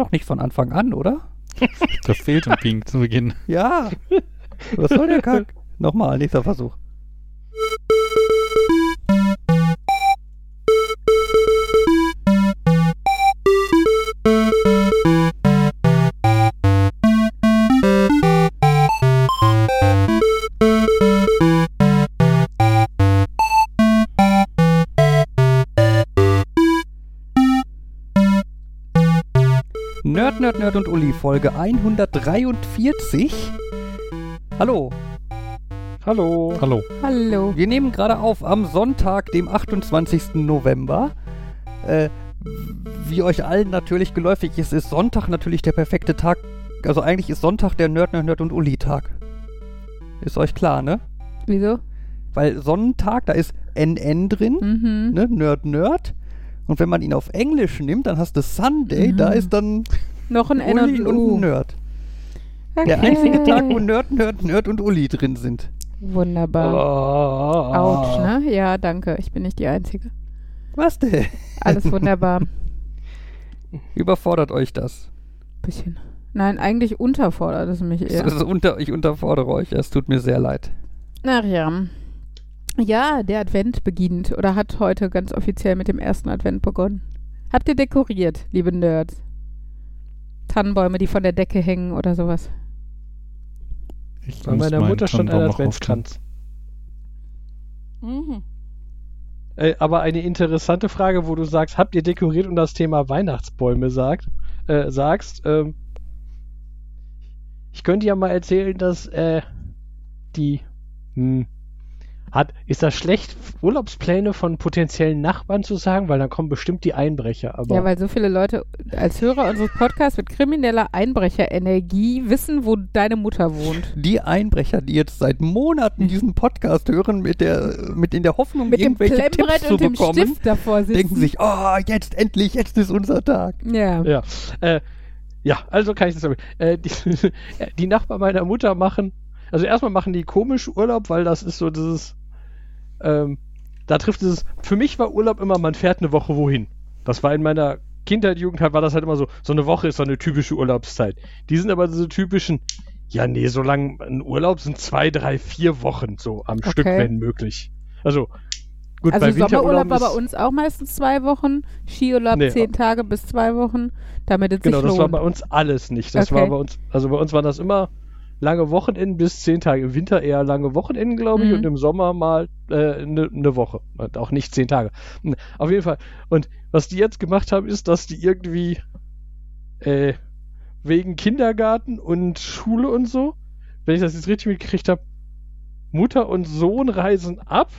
doch nicht von Anfang an, oder? Da fehlt ein Ping zu Beginn. Ja. Was soll der Kack? Nochmal, nächster Versuch. Folge 143. Hallo, Hallo. Hallo. Hallo. wir nehmen gerade auf am Sonntag, dem 28. November. Äh, wie euch allen natürlich geläufig ist, ist Sonntag natürlich der perfekte Tag. Also eigentlich ist Sonntag der Nerd, Nerd, Nerd und Uli-Tag. Ist euch klar, ne? Wieso? Weil Sonnentag, da ist NN drin, Mhm. ne? Nerd, Nerd. Und wenn man ihn auf Englisch nimmt, dann hast du Sunday, da Mhm. ist dann Noch ein N Uli und und ein U. ein Nerd. Okay. Der einzige Tag, wo Nerd, Nerd, Nerd und Uli drin sind. Wunderbar. Oh. Autsch, ne? Ja, danke. Ich bin nicht die Einzige. Was denn? Alles wunderbar. Überfordert euch das? Bisschen. Nein, eigentlich unterfordert es mich eher. Ist unter, ich unterfordere euch, es tut mir sehr leid. Ach ja. Ja, der Advent beginnt oder hat heute ganz offiziell mit dem ersten Advent begonnen. Habt ihr dekoriert, liebe Nerds? Tannenbäume, die von der Decke hängen oder sowas. Ich Bei muss meiner Mutter schon ein Adventskranz. Mhm. Äh, aber eine interessante Frage, wo du sagst, habt ihr dekoriert und das Thema Weihnachtsbäume sagt, äh, sagst. Ähm, ich könnte ja mal erzählen, dass äh, die hm, hat, ist das schlecht, Urlaubspläne von potenziellen Nachbarn zu sagen, weil dann kommen bestimmt die Einbrecher. Aber Ja, weil so viele Leute als Hörer unseres Podcasts mit krimineller Einbrecherenergie wissen, wo deine Mutter wohnt. Die Einbrecher, die jetzt seit Monaten diesen Podcast hören, mit der, mit in der Hoffnung, Mit dem irgendwelche Tipps Klemmbrett zu und dem bekommen, Stift davor sitzen. denken sich, oh, jetzt endlich, jetzt ist unser Tag. ja. Ja, äh, ja, also kann ich das sagen. Äh, die, die Nachbarn meiner Mutter machen, also erstmal machen die komisch Urlaub, weil das ist so dieses, ähm, da trifft es, für mich war Urlaub immer, man fährt eine Woche wohin. Das war in meiner Kindheit, Jugendheit, war das halt immer so, so eine Woche ist so eine typische Urlaubszeit. Die sind aber diese typischen, ja, nee, so lang ein Urlaub sind zwei, drei, vier Wochen so am Stück, Okay. wenn möglich. Also, gut, Also bei Sommerurlaub Winterurlaub war bei uns auch meistens zwei Wochen, Skiurlaub Nee. zehn Tage bis zwei Wochen, damit es Genau, sich das war bei uns alles nicht. Das Okay. war bei uns, also bei uns waren das immer lange Wochenenden bis zehn Tage. Im Winter eher lange Wochenenden, glaube ich, Mhm. und im Sommer mal eine äh, ne- ne Woche. Auch nicht zehn Tage. Hm, Auf jeden Fall. Und was die jetzt gemacht haben, ist, dass die irgendwie äh, wegen Kindergarten und Schule und so, wenn ich das jetzt richtig mitgekriegt habe, Mutter und Sohn reisen ab.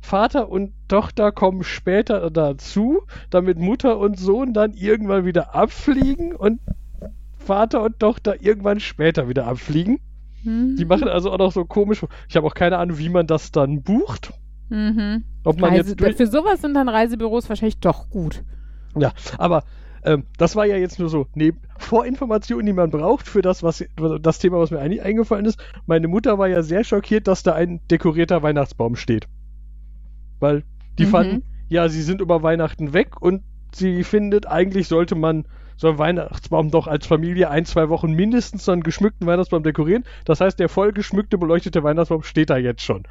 Vater und Tochter kommen später dazu, damit Mutter und Sohn dann irgendwann wieder abfliegen und Vater und Tochter irgendwann später wieder abfliegen. Mhm. Die machen also auch noch so komisch. Ich habe auch keine Ahnung, wie man das dann bucht. Mhm. Ob man Reise, jetzt für sowas sind dann Reisebüros wahrscheinlich doch gut. Ja, aber ähm, das war ja jetzt nur so neben Vorinformationen, die man braucht für das, was das Thema, was mir eigentlich eingefallen ist. Meine Mutter war ja sehr schockiert, dass da ein dekorierter Weihnachtsbaum steht. Weil die Mhm. fanden, ja, sie sind über Weihnachten weg und sie findet, eigentlich sollte man so einen Weihnachtsbaum doch als Familie ein, zwei Wochen mindestens so einen geschmückten Weihnachtsbaum dekorieren. Das heißt, der voll geschmückte, beleuchtete Weihnachtsbaum steht da jetzt schon.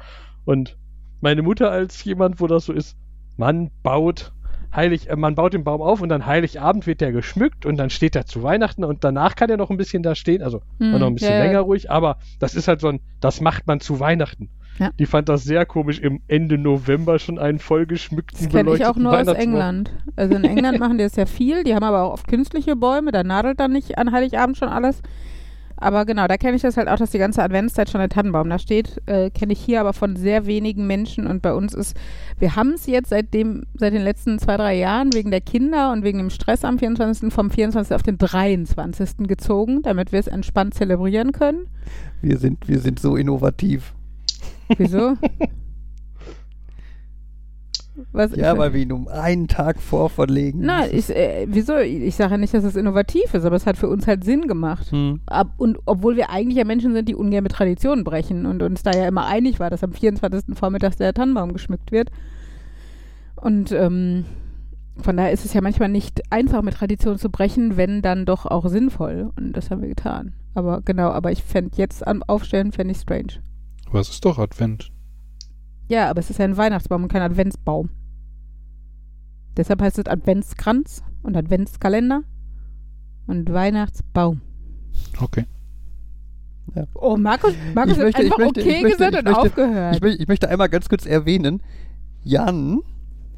Und meine Mutter als jemand, wo das so ist, man baut heilig, äh, man baut den Baum auf und dann Heiligabend wird der geschmückt und dann steht er zu Weihnachten und danach kann er noch ein bisschen da stehen, also Hm, noch ein bisschen ja, ja. länger ruhig, aber das ist halt so ein, das macht man zu Weihnachten. Ja. Die fand das sehr komisch, im Ende November schon einen vollgeschmückten, Das kenne ich auch nur aus. England. Also in England machen die das ja viel. Die haben aber auch oft künstliche Bäume. Da nadelt dann nicht an Heiligabend schon alles. Aber genau, da kenne ich das halt auch, dass die ganze Adventszeit schon der Tannenbaum da steht. Äh, kenne ich hier aber von sehr wenigen Menschen. Und bei uns ist, wir haben es jetzt seitdem, seit den letzten zwei, drei Jahren wegen der Kinder und wegen dem Stress am 24. vom 24. auf den 23. gezogen, damit wir es entspannt zelebrieren können. Wir sind, wir sind so innovativ. Wieso? Was Ja, weil wir ihn um einen Tag vorverlegen. Nein, ich, äh, wieso? Ich sage ja nicht, dass es innovativ ist, aber es hat für uns halt Sinn gemacht. Hm. Ab, und obwohl wir eigentlich ja Menschen sind, die ungern mit Traditionen brechen und uns da ja immer einig war, dass am 24. Vormittags der Tannenbaum geschmückt wird. Und ähm, von daher ist es ja manchmal nicht einfach mit Tradition zu brechen, wenn dann doch auch sinnvoll. Und das haben wir getan. Aber genau, aber ich fände jetzt am Aufstellen, fände ich strange. Aber es ist doch Advent. Ja, aber es ist ja ein Weihnachtsbaum und kein Adventsbaum. Deshalb heißt es Adventskranz und Adventskalender und Weihnachtsbaum. Okay. Oh, Markus, Markus Ich möchte- hat einfach möchte- okay möchte- gesagt und möchte- aufgehört. Ich, ich möchte einmal ganz kurz erwähnen, Jan,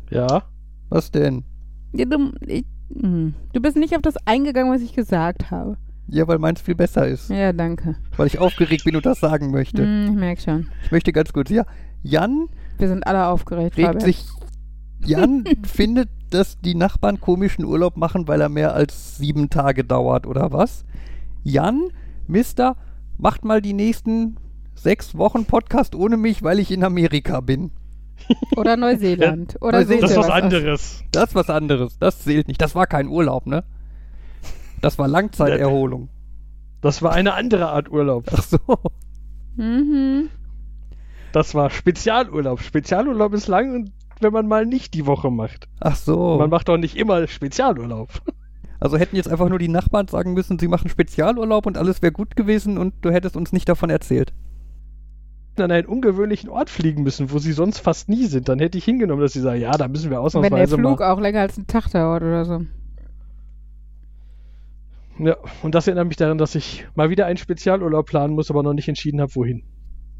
Ja. was denn? Ja, du, ich, hm. du bist nicht auf das eingegangen, was ich gesagt habe. Ja, weil meins viel besser ist. Ja, danke. Weil ich aufgeregt bin und das sagen möchte. Hm, ich merke schon. Ich möchte ganz kurz, ja, Jan Wir sind alle aufgeregt, regt Fabian. sich, Jan findet, dass die Nachbarn komischen Urlaub machen, weil er mehr als sieben Tage dauert, oder was? Jan, Mister, macht mal die nächsten sechs Wochen Podcast ohne mich, weil ich in Amerika bin. Oder Neuseeland. Oder Neuseeland. Das ist was anderes. Das ist was anderes. Das zählt nicht. Das war kein Urlaub, ne? Das war Langzeiterholung. Das war eine andere Art Urlaub. Ach so. Mhm. Das war Spezialurlaub. Spezialurlaub ist lang und wenn man mal nicht die Woche macht. Ach so. Man macht doch nicht immer Spezialurlaub. Also hätten jetzt einfach nur die Nachbarn sagen müssen, sie machen Spezialurlaub und alles wäre gut gewesen und du hättest uns nicht davon erzählt. An einen ungewöhnlichen Ort fliegen müssen, wo sie sonst fast nie sind, dann hätte ich hingenommen, dass sie sagen, ja, da müssen wir Wenn der ausnahmsweise Flug mal. auch länger als einen Tag dauert oder so. Ja, und das erinnert mich daran, dass ich mal wieder einen Spezialurlaub planen muss, aber noch nicht entschieden habe, wohin.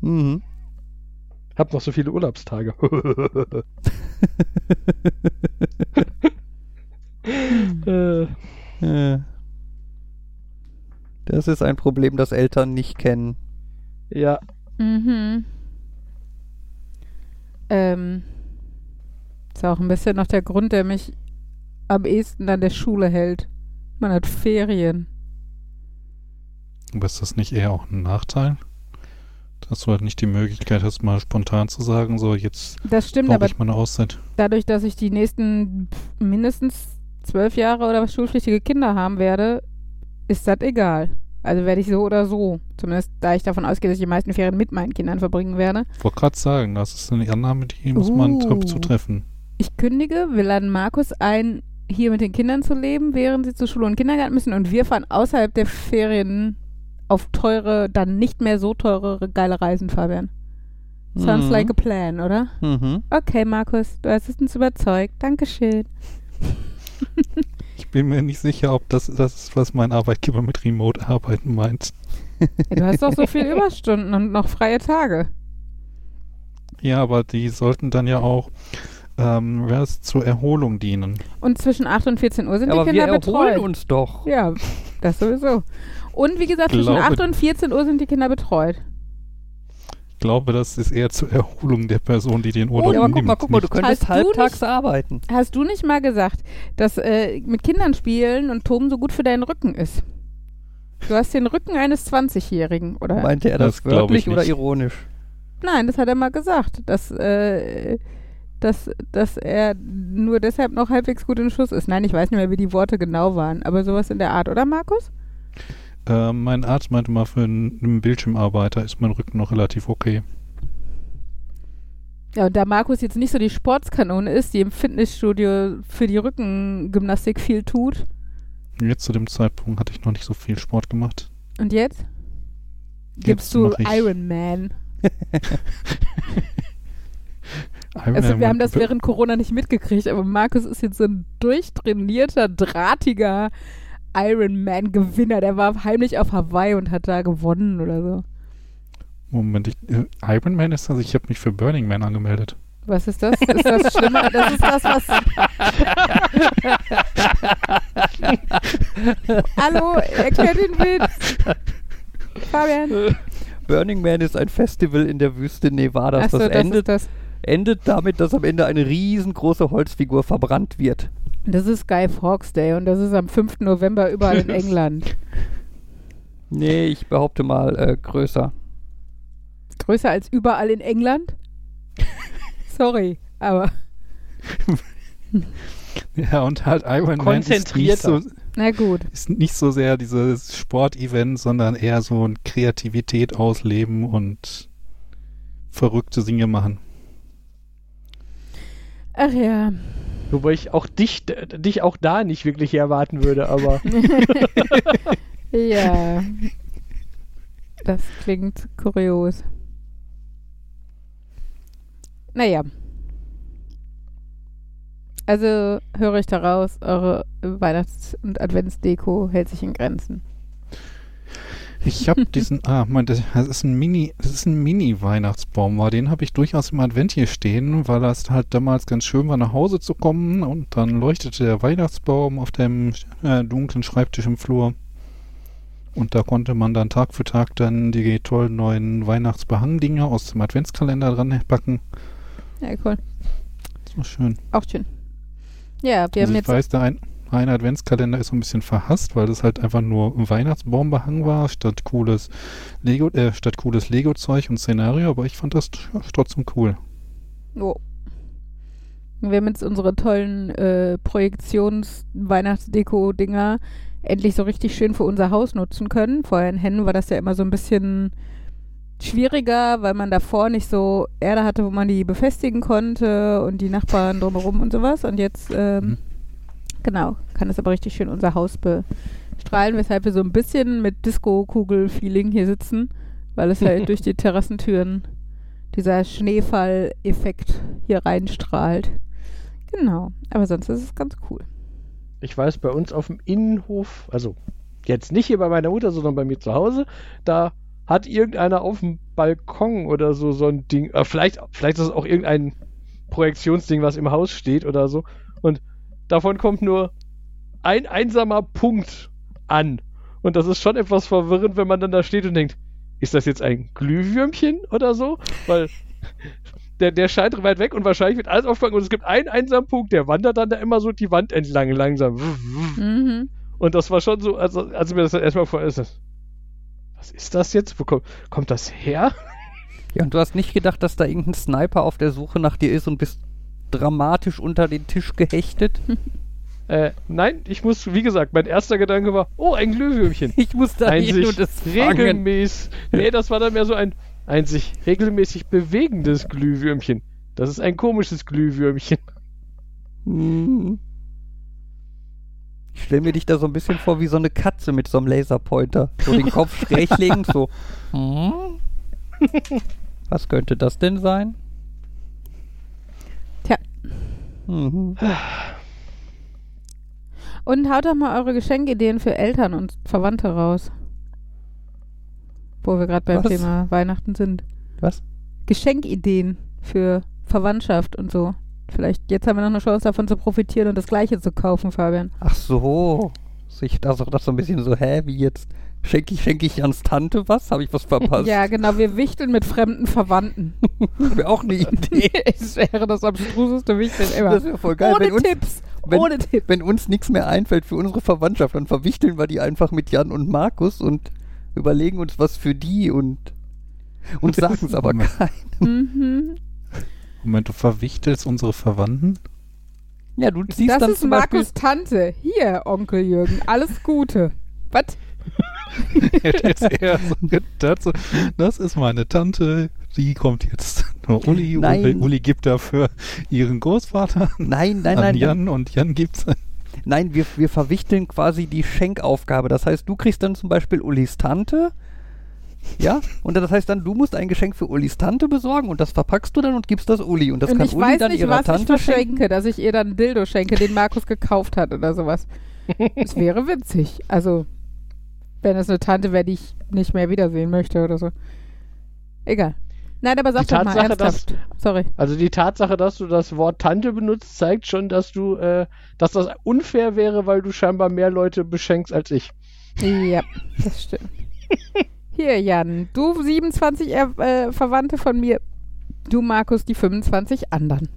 Mhm. Hab noch so viele Urlaubstage. äh, Äh. Das ist ein Problem, das Eltern nicht kennen. ja, Mhm. Ähm. Ist auch ein bisschen noch der Grund, der mich am ehesten an der Schule hält. Man hat Ferien. Aber ist das nicht eher auch ein Nachteil? Dass du halt nicht die Möglichkeit hast, mal spontan zu sagen, so jetzt Das stimmt, brauche aber ich mal eine Auszeit. dadurch, dass ich die nächsten mindestens zwölf Jahre oder was schulpflichtige Kinder haben werde, ist das egal. Also werde ich so oder so. Zumindest da ich davon ausgehe, dass ich die meisten Ferien mit meinen Kindern verbringen werde. Ich wollte gerade sagen, das ist eine Annahme, die muss man Uh. uh. zu treffen. Ich kündige, wir laden Markus ein, hier mit den Kindern zu leben, während sie zur Schule und Kindergarten müssen. Und wir fahren außerhalb der Ferien auf teure, dann nicht mehr so teure, geile Reisen, Fabian. Sounds Mhm. like a plan, oder? Mhm. Okay, Markus, du hast es uns überzeugt. Dankeschön. Ich bin mir nicht sicher, ob das das ist, was mein Arbeitgeber mit Remote-Arbeiten meint. Du hast doch so viel Überstunden und noch freie Tage. Ja, aber die sollten dann ja auch ähm, was zur Erholung dienen. Und zwischen 8 und 14 Uhr sind Aber die wir Kinder erholen betreut. uns doch. Ja, das sowieso. Und wie gesagt, zwischen Glaube- 8 und 14 Uhr sind die Kinder betreut. Ich glaube, das ist eher zur Erholung der Person, die den Urlaub Oh, ja, aber guck nimmt. mal, guck mal, du könntest Hast du halbtags nicht- arbeiten. Hast du nicht mal gesagt, dass äh, mit Kindern spielen und toben so gut für deinen Rücken ist? Du hast den Rücken eines 20-Jährigen, oder? Meinte er das, Das wörtlich oder ironisch? Nein, das hat er mal gesagt, dass, äh, dass, dass er nur deshalb noch halbwegs gut in Schuss ist. Nein, ich weiß nicht mehr, wie die Worte genau waren, aber sowas in der Art, oder Markus? Äh, mein Arzt meinte mal, für einen, einen Bildschirmarbeiter ist mein Rücken noch relativ okay. Ja, und da Markus jetzt nicht so die Sportskanone ist, die im Fitnessstudio für die Rückengymnastik viel tut. Jetzt zu dem Zeitpunkt hatte ich noch nicht so viel Sport gemacht. Und jetzt? Gibst Jetzt du Iron Man. Also wir haben das während Corona nicht mitgekriegt, aber Markus ist jetzt so ein durchtrainierter, drahtiger Ironman-Gewinner. Der war heimlich auf Hawaii und hat da gewonnen oder so. Moment, ich, äh, Iron Man ist das? Ich habe mich für Burning Man angemeldet. Was ist das? Ist das schlimmer? Das ist das, was. Hallo, erklärt den Witz. Fabian. Burning Man ist ein Festival in der Wüste Nevadas. Achso, das, das endet, ist das. Endet damit, dass am Ende eine riesengroße Holzfigur verbrannt wird. Das ist Guy Fawkes Day und das ist am 5. November überall in England. Nee, ich behaupte mal äh, größer. Größer als überall in England? Sorry, aber Ja, und halt Iron Man ist nicht, so, na gut. ist nicht so sehr dieses Sportevent, sondern eher so ein Kreativität ausleben und verrückte Dinge machen. Ach ja. Wobei ich auch dich, dich auch da nicht wirklich erwarten würde, aber Ja. Das klingt kurios. Naja. Also höre ich daraus, eure Weihnachts- und Adventsdeko hält sich in Grenzen. Ich habe diesen, ah, mein, das ist ein Mini, das ist ein Mini-Weihnachtsbaum, war den habe ich durchaus im Advent hier stehen, weil das halt damals ganz schön war, nach Hause zu kommen und dann leuchtete der Weihnachtsbaum auf dem äh, dunklen Schreibtisch im Flur. Und da konnte man dann Tag für Tag dann die tollen neuen Weihnachtsbehangdinger aus dem Adventskalender dran packen. Ja, cool. Das war schön. Auch schön. Ja, wir also haben ich jetzt. weiß, der ein, ein Adventskalender ist so ein bisschen verhasst, weil das halt einfach nur ein Weihnachtsbaumbehang war, statt cooles Lego, äh, statt cooles Lego-Zeug und Szenario, aber ich fand das tr- trotzdem cool. Oh. Wir haben jetzt unsere tollen äh, Projektions-Weihnachtsdeko-Dinger endlich so richtig schön für unser Haus nutzen können. Vorher in Hennen war das ja immer so ein bisschen schwieriger, weil man davor nicht so Erde hatte, wo man die befestigen konnte und die Nachbarn drumherum und sowas. Und jetzt, ähm, Mhm. Genau, kann es aber richtig schön unser Haus bestrahlen, weshalb wir so ein bisschen mit Disco-Kugel-Feeling hier sitzen, weil es halt durch die Terrassentüren dieser Schneefall-Effekt hier reinstrahlt. Genau, aber sonst ist es ganz cool. ich weiß, bei uns auf dem Innenhof, also jetzt nicht hier bei meiner Mutter, sondern bei mir zu Hause, da hat irgendeiner auf dem Balkon oder so so ein Ding, äh, vielleicht, vielleicht ist es auch irgendein Projektionsding, was im Haus steht oder so. Und davon kommt nur ein einsamer Punkt an. Und das ist schon etwas verwirrend, wenn man dann da steht und denkt, ist das jetzt ein Glühwürmchen oder so? Weil der, der scheint weit weg und wahrscheinlich wird alles aufgefangen und es gibt einen einsamen Punkt, der wandert dann da immer so die Wand entlang langsam. Mhm. Und das war schon so, also, als mir das erstmal vor ist, das, was ist das jetzt? Wo kommt, kommt das her? Ja, und du hast nicht gedacht, dass da irgendein Sniper auf der Suche nach dir ist und bist dramatisch unter den Tisch gehechtet? Äh, nein, ich muss, wie gesagt, mein erster Gedanke war, oh, ein Glühwürmchen. Ich muss da Ein hin sich und es fangen. regelmäßig, nee, das war dann mehr so ein, ein sich regelmäßig bewegendes Glühwürmchen. Das ist ein komisches Glühwürmchen. Hm. Ich stelle mir dich da so ein bisschen vor wie so eine Katze mit so einem Laserpointer. So den Kopf schräg legen, so. Hm? Was könnte das denn sein? Tja. Mhm. Und haut doch mal eure Geschenkideen für Eltern und Verwandte raus. Wo wir gerade beim Was? Thema Weihnachten sind. Was? Geschenkideen für Verwandtschaft und so. Vielleicht, jetzt haben wir noch eine Chance davon zu profitieren und das Gleiche zu kaufen, Fabian. Ach so. Ich dachte das so ein bisschen so, hä, wie jetzt? Schenke ich, schenke ich Jans Tante was? Habe ich was verpasst? Ja, genau, wir wichteln mit fremden Verwandten. Wäre auch eine Idee. es wäre das abstruseste Wichteln immer. Das wäre voll geil. Ohne wenn uns, Tipps. wenn- Ohne Tipps. wenn uns nichts mehr einfällt für unsere Verwandtschaft, dann verwichteln wir die einfach mit Jan und Markus und überlegen uns was für die und, und sagen es aber keinem. Mhm. Moment, du verwichtelst unsere Verwandten? Ja, du siehst Das dann ist zum Beispiel, Markus Tante. Hier, Onkel Jürgen. Alles Gute. Was? Hätte jetzt eher so das ist meine Tante, die kommt jetzt. Nur Uli, Uli, Nein. Uli gibt dafür ihren Großvater Nein, nein, an nein, Jan und Jan gibt's. nein, wir, wir verwichteln quasi die Schenkaufgabe. Das heißt, du kriegst dann zum Beispiel Ulis Tante, ja, und das heißt dann, du musst ein Geschenk für Ulis Tante besorgen und das verpackst du dann und gibst das Uli und das und kann ich Uli weiß dann nicht, ihrer was ich Tante verschenke, schenken. dass ich ihr dann ein Dildo schenke, den Markus gekauft hat oder sowas. Das wäre witzig. Also, wenn es eine Tante wäre, die ich nicht mehr wiedersehen möchte oder so. Egal. Nein, aber sag Die doch mal ernsthaft. Sorry. Also die Tatsache, dass du das Wort Tante benutzt, zeigt schon, dass du, äh, dass das unfair wäre, weil du scheinbar mehr Leute beschenkst als ich. Ja, das stimmt. Hier, Jan, du 27 er, äh, Verwandte von mir, du, Markus, die 25 anderen.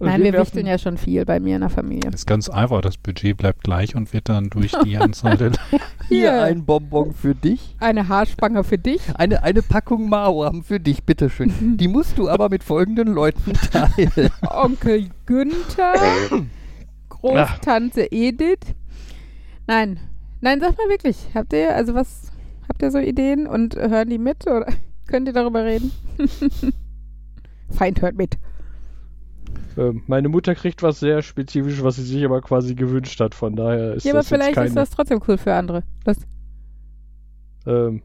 Und Nein, wir wichteln ja schon viel bei mir in der Familie. Ist ganz einfach, das Budget bleibt gleich und wird dann durch die Anzahl der Hier Hier. ein Bonbon für dich. Eine Haarspange für dich. Eine, eine Packung haben für dich, bitteschön. Die musst du aber mit folgenden Leuten teilen. Onkel Günther, Großtante Edith. Nein, nein, sag mal wirklich, habt ihr, also was, habt ihr so Ideen und hören die mit oder könnt ihr darüber reden? Feind hört mit. Ähm, meine Mutter kriegt was sehr Spezifisches, was sie sich aber quasi gewünscht hat. Von daher ist Ja, aber das jetzt vielleicht keine, ist das trotzdem cool für andere. Das, ähm,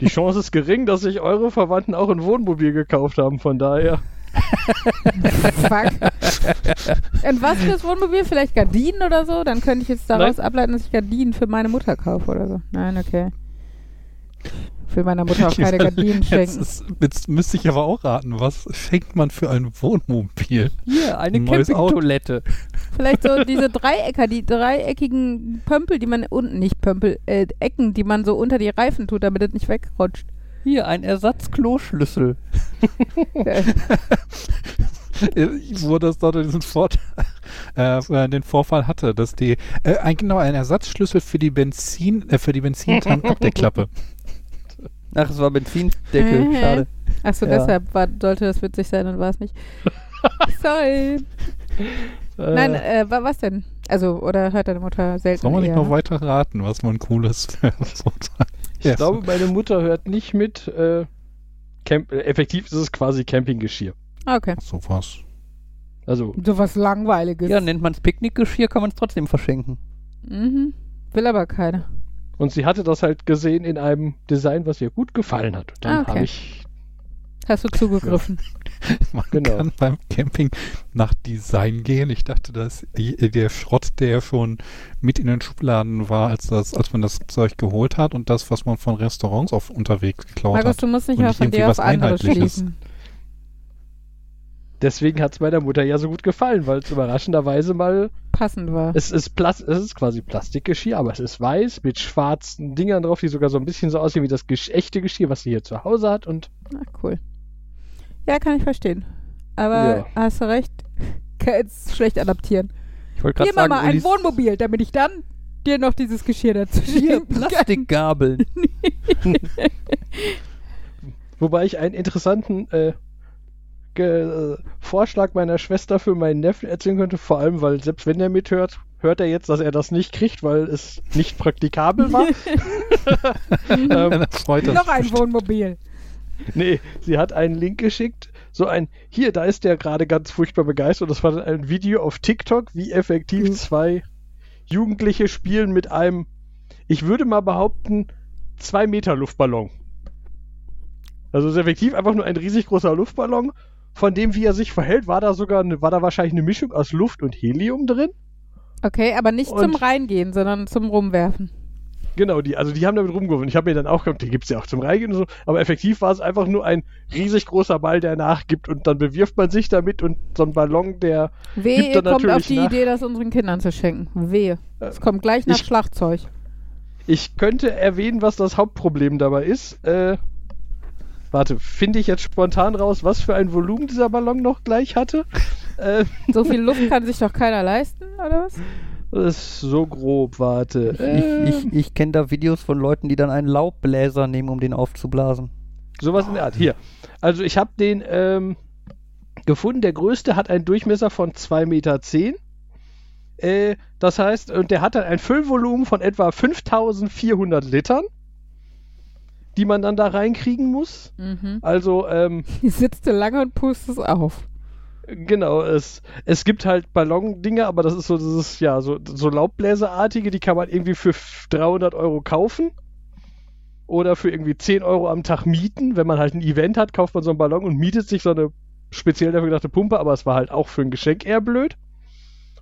die Chance ist gering, dass sich eure Verwandten auch ein Wohnmobil gekauft haben. Von daher. fuck. Und was für das Wohnmobil? Vielleicht Gardinen oder so? Dann könnte ich jetzt daraus ableiten, dass ich Gardinen für meine Mutter kaufe oder so. Nein, okay. Ich will meiner Mutter auch keine Gardinen Jetzt, schenken. ist, jetzt müsste ich aber auch raten, was schenkt man für ein Wohnmobil? Hier, eine Ein. Campingtoilette. Vielleicht so diese Dreiecker, die dreieckigen Pömpel, die man unten, nicht Pömpel, äh, Ecken, die man so unter die Reifen tut, damit es nicht wegrutscht. Hier, ein Ersatzkloschlüssel. wo das dort diesen Vorteil, äh, den Vorfall hatte, dass die äh, ein, genau ein Ersatzschlüssel für die Benzin äh, für die Benzintankabdeckklappe. Ach, es war Benzindeckel. Mhm. Schade. Achso, Ja. deshalb war, sollte das witzig sein und war es nicht. Sorry. Äh, Nein, äh, wa- was denn? Also, oder hört deine Mutter selten Soll man nicht noch weiter raten, was man cooles so ich glaube, meine Mutter hört nicht mit. Äh, Camp äh, effektiv ist es quasi Campinggeschirr. Ah, Okay. sowas. Also, So was Langweiliges. Ja, nennt man es Picknickgeschirr, kann man es trotzdem verschenken. Mhm. Will aber keiner. Und sie hatte das halt gesehen in einem Design, was ihr gut gefallen hat. Und dann Ah, okay. habe ich. Hast du zugegriffen? Man Genau. kann beim Camping nach Design gehen. Ich dachte, dass der Schrott, der schon mit in den Schubladen war, als das, als man das Zeug geholt hat und das, was man von Restaurants auf unterwegs geklaut Markus, hat. du musst nicht mal von dir auf was andere Einheitliches. schließen. Deswegen hat es meiner Mutter ja so gut gefallen, weil es überraschenderweise mal. Passend war. Es ist, Plas es ist quasi Plastikgeschirr, aber es ist weiß mit schwarzen Dingern drauf, die sogar so ein bisschen so aussehen wie das gesch echte Geschirr, was sie hier zu Hause hat. Und Ah, cool. Ja, kann ich verstehen. Aber Ja. hast du recht. Kann jetzt schlecht adaptieren. Ich wollte gerade Hier, Mama, sagen, ein Ulis, Wohnmobil, damit ich dann dir noch dieses Geschirr dazu hier. Plastikgabeln. wobei ich einen interessanten äh, Ge Vorschlag meiner Schwester für meinen Neffen erzählen könnte, vor allem, weil selbst wenn er mithört, hört er jetzt, dass er das nicht kriegt, weil es nicht praktikabel war. ähm, Dann freut das Noch ein bestimmt. Wohnmobil. Nee, sie hat einen Link geschickt. So ein, hier, da ist der gerade ganz furchtbar begeistert. Das war dann ein Video auf TikTok, wie effektiv Mhm. zwei Jugendliche spielen mit einem, ich würde mal behaupten, zwei Meter Luftballon. Also es ist effektiv einfach nur ein riesig großer Luftballon. Von dem, wie er sich verhält, war da sogar, eine, war da wahrscheinlich eine Mischung aus Luft und Helium drin. Okay, aber nicht zum Und- Reingehen, sondern zum Rumwerfen. Genau, die, also die haben damit rumgeworfen. Ich habe mir dann auch gedacht, die gibt's ja auch zum Reingehen und so. Aber effektiv war es einfach nur ein riesig großer Ball, der nachgibt und dann bewirft man sich damit und so ein Ballon, der Wehe, Gibt dann kommt auf die nach. Idee, das unseren Kindern zu schenken. Wehe. Äh, Es kommt gleich nach ich- Schlagzeug. Ich könnte erwähnen, was das Hauptproblem dabei ist. Äh, warte, finde ich jetzt spontan raus, was für ein Volumen dieser Ballon noch gleich hatte? Äh, So viel Luft kann sich doch keiner leisten, oder was? das ist so grob, warte. Ich, Äh, ich, ich kenne da Videos von Leuten, die dann einen Laubbläser nehmen, um den aufzublasen. Sowas in der Art. Hier. Also ich habe den ähm, gefunden. Der größte hat einen Durchmesser von 2,10 Meter. Äh, das heißt, und der hat dann ein Füllvolumen von etwa 5400 Litern, die man dann da reinkriegen muss. Mhm. Also, ähm, Hier sitzt lange und pustest auf. Genau, es, es gibt halt Ballondinger, aber das ist so dieses, ja, so, so Laubbläserartige, die kann man irgendwie für f- 300 Euro kaufen. Oder für irgendwie 10 Euro am Tag mieten. Wenn man halt ein Event hat, kauft man so einen Ballon und mietet sich so eine speziell dafür gedachte Pumpe, aber es war halt auch für ein Geschenk eher blöd.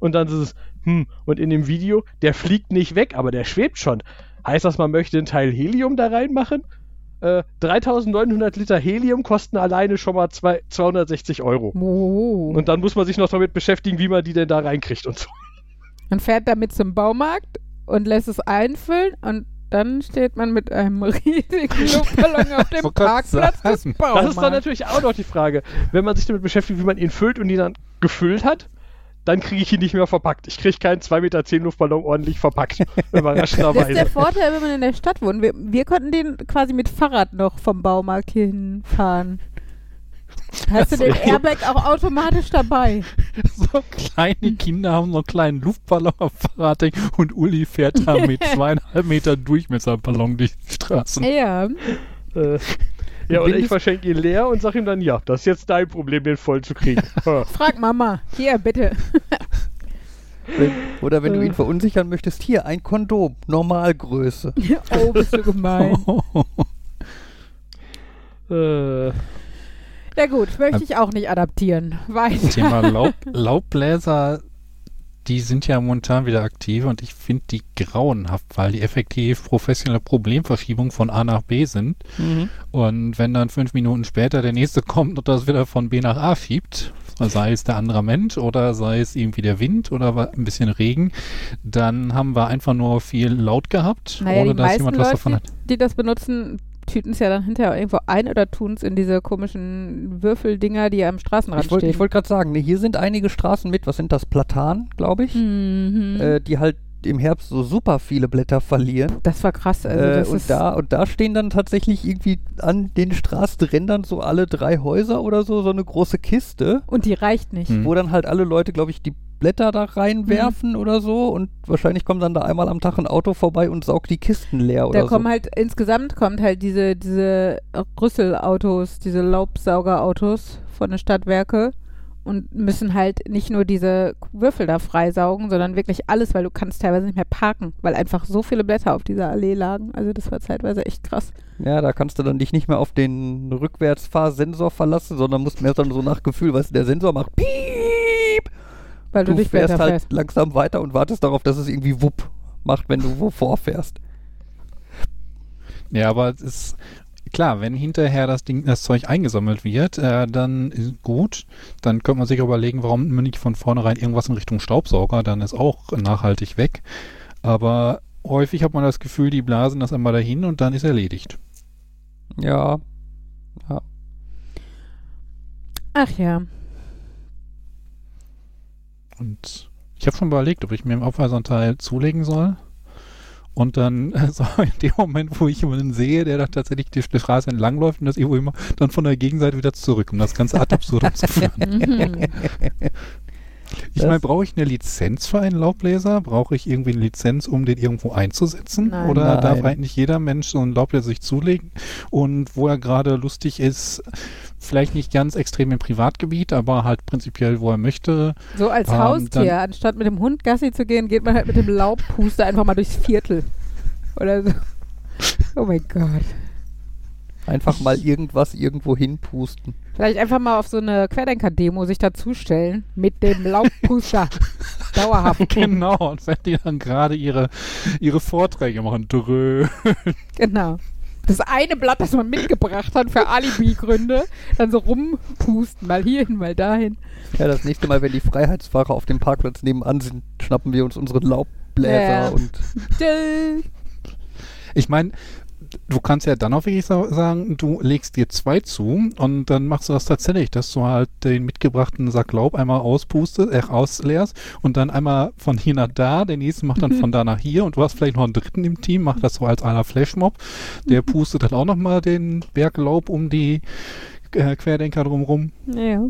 Und dann ist es, hm, und in dem Video, der fliegt nicht weg, aber der schwebt schon. Heißt das, man möchte einen Teil Helium da reinmachen? Äh, 3900 Liter Helium kosten alleine schon mal zwei, 260 Euro. Oh. Und dann muss man sich noch damit beschäftigen, wie man die denn da reinkriegt und so. Man fährt damit zum Baumarkt und lässt es einfüllen und dann steht man mit einem riesigen Luftballon auf dem Parkplatz des. Baumarkts. Das ist dann natürlich auch noch die Frage. Wenn man sich damit beschäftigt, wie man ihn füllt und ihn dann gefüllt hat, dann kriege ich ihn nicht mehr verpackt. Ich kriege keinen 2,10 Meter Luftballon ordentlich verpackt. Das ist der Überraschenderweise. Vorteil, wenn man in der Stadt wohnt. Wir, wir konnten den quasi mit Fahrrad noch vom Baumarkt hierhin fahren. Hast du den Airbag auch automatisch dabei? So kleine Kinder haben so einen kleinen Luftballon auf Fahrrad und Uli fährt da mit zweieinhalb Meter Durchmesserballon durch die Straßen. Ja. Äh, Ja, und ich verschenke ihn leer und sag ihm dann, ja, das ist jetzt dein Problem, den voll zu kriegen. Frag Mama. Hier, bitte. Wenn, oder wenn du Äh. ihn verunsichern möchtest, hier, ein Kondom, Normalgröße. oh, bist du gemein. äh, Ja gut, möchte ich auch nicht adaptieren. Weiter. Thema Laub, Laubbläser, die sind ja momentan wieder aktiv und ich finde die grauenhaft, weil die effektiv professionelle Problemverschiebung von A nach B sind. Und wenn dann fünf Minuten später der nächste kommt und das wieder von B nach A schiebt, sei es der andere Mensch oder sei es irgendwie der Wind oder ein bisschen Regen, dann haben wir einfach nur viel laut gehabt, Naja, ohne dass jemand was davon hat. die das benutzen, tüten es ja dann hinterher irgendwo ein oder tun es in diese komischen Würfeldinger, die am Straßenrand Ich wollte stehen. wollt gerade sagen, ne, hier sind einige Straßen mit, was sind das, Platan, glaube ich, mhm. äh, die halt im Herbst so super viele Blätter verlieren. das war krass. Also äh, das und, ist, da, und da stehen dann tatsächlich irgendwie an den Straßenrändern so alle drei Häuser oder so, so eine große Kiste, und die reicht nicht. Hm. wo dann halt alle Leute, glaube ich, die Blätter da Mhm. reinwerfen oder so und wahrscheinlich kommt dann da einmal am Tag ein Auto vorbei und saugt die Kisten leer oder Da kommen so. halt, insgesamt kommt halt diese, diese Rüsselautos, diese Laubsaugerautos von den Stadtwerke und müssen halt nicht nur diese Würfel da freisaugen, sondern wirklich alles, weil du kannst teilweise nicht mehr parken, weil einfach so viele Blätter auf dieser Allee lagen. Also das war zeitweise echt krass. Ja, da kannst du dann dich nicht mehr auf den Rückwärtsfahrsensor verlassen, sondern musst mehr dann so nach Gefühl, weißt du, der Sensor macht piep. Weil du, Du fährst halt fährst. langsam weiter und wartest darauf, dass es irgendwie wupp macht, wenn du wo vorfährst. Ja, aber es ist klar, wenn hinterher das Ding, das Zeug eingesammelt wird, äh, dann ist gut. Dann könnte man sich überlegen, warum nimmt man nicht von vornherein irgendwas in Richtung Staubsauger, dann ist auch nachhaltig weg. Aber häufig hat man das Gefühl, die blasen das einmal dahin und dann ist erledigt. Ja. Ach ja. Und ich habe schon überlegt, ob ich mir im Abweisanteil zulegen soll. Und dann äh, so in dem Moment, wo ich jemanden sehe, der da tatsächlich die, die Straße entlang läuft und das irgendwo immer, dann von der Gegenseite wieder zurück, um das Ganze ad absurdum zu führen. Ich meine, brauche ich eine Lizenz für einen Laubbläser? Brauche ich irgendwie eine Lizenz, um den irgendwo einzusetzen? Nein. Oder darf Nein. eigentlich jeder Mensch so einen Laubbläser sich zulegen? Und wo er gerade lustig ist, vielleicht nicht ganz extrem im Privatgebiet, aber halt prinzipiell, wo er möchte. So als Ähm, Haustier, anstatt mit dem Hund Gassi zu gehen, geht man halt mit dem Laubpuster einfach mal durchs Viertel. Oder so. Oh mein Gott. Einfach mal irgendwas irgendwo hinpusten. Vielleicht einfach mal auf so eine Querdenker-Demo sich dazustellen mit dem Laubpuster. Dauerhaft. Genau, und wenn die dann gerade ihre, ihre Vorträge machen, drö. Genau. Das eine Blatt, das man mitgebracht hat für Alibi-Gründe, dann so rumpusten, mal hierhin, mal dahin. Ja, das nächste Mal, wenn die Freiheitsfahrer auf dem Parkplatz nebenan sind, schnappen wir uns unsere Laubbläser Ja. und. Ich meine, du kannst ja dann auch wirklich sa- sagen, du legst dir zwei zu und dann machst du das tatsächlich, dass du halt den mitgebrachten Sack Laub einmal auspustest, äh, ausleerst und dann einmal von hier nach da, der nächste macht dann von da nach hier und du hast vielleicht noch einen dritten im Team, macht das so als einer Flashmob, der pustet dann auch nochmal den Berg Laub um die äh, Querdenker drumrum. Ja.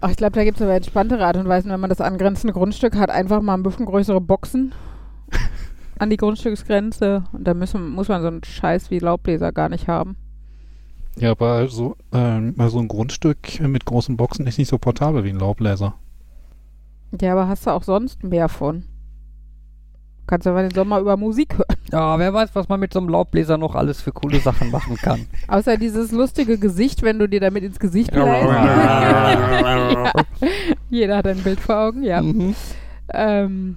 Ach, ich glaube, da gibt es aber entspanntere Art und Weisen, wenn man das angrenzende Grundstück hat, einfach mal ein bisschen größere Boxen an die Grundstücksgrenze und da müssen, muss man so einen Scheiß wie Laubbläser gar nicht haben. Ja, aber so, ähm, so ein Grundstück mit großen Boxen ist nicht so portabel wie ein Laubbläser. Ja, aber hast du auch sonst mehr von. Kannst aber den Sommer über Musik hören. ja, wer weiß, was man mit so einem Laubbläser noch alles für coole Sachen machen kann. Außer dieses lustige Gesicht, wenn du dir damit ins Gesicht bläst. ja. Jeder hat ein Bild vor Augen, ja. Mhm. Ähm,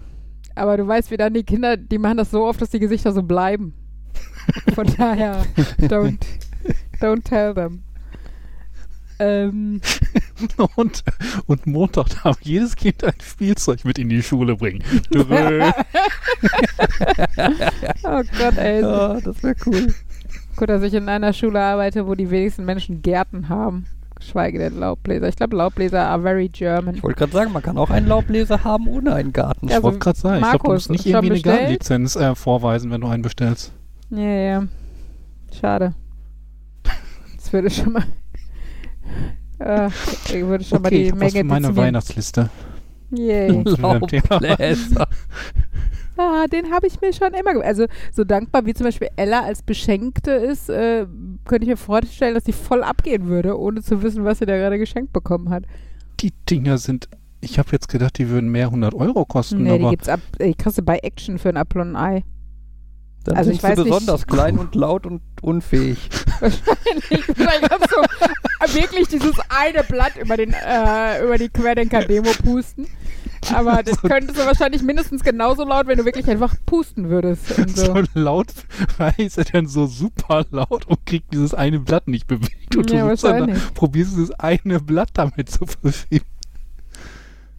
aber du weißt, wie dann die Kinder, die machen das so oft, dass die Gesichter so bleiben. Von daher, don't, don't tell them. Ähm, Und, und Montag darf jedes Kind ein Spielzeug mit in die Schule bringen. Oh Gott, ey. Ja, das wäre cool. Gut, dass ich in einer Schule arbeite, wo die wenigsten Menschen Gärten haben. Geschweige denn Laubbläser. Ich glaube, Laubbläser are very German. Ich wollte gerade sagen, man kann auch einen Laubbläser haben ohne einen Garten. Ja, Ich wollte gerade sagen, ich glaube, du Markus, musst nicht irgendwie eine? Gartenlizenz äh, vorweisen, wenn du einen bestellst. Ja, ja. Schade. Das würde schon mal. Äh, ich würde schon mal okay, die ich habe was Menge für meine dezimieren. Weihnachtsliste. Yay. Laubbläser. Ah, den habe ich mir schon immer. Also so dankbar wie zum Beispiel Ella als Beschenkte ist, äh, könnte ich mir vorstellen, dass sie voll abgehen würde, ohne zu wissen, was sie da gerade geschenkt bekommen hat. Die Dinger sind. Ich habe jetzt gedacht, die würden mehr 100 Euro kosten, nee, die aber gibt's ab. Die kriegst du bei Action für ein Apfel und ein Ei. Dann Also sind ich weiß sie nicht- besonders klein und laut und unfähig. Wahrscheinlich. Vielleicht kannst du wirklich dieses eine Blatt über, den, äh, über die Querdenker-Demo pusten. Aber das könntest du wahrscheinlich mindestens genauso laut, wenn du wirklich einfach pusten würdest. So. so laut ist er dann so super laut und kriegt dieses eine Blatt nicht bewegt. Und Ja, du dann probierst dieses eine Blatt damit zu verschieben.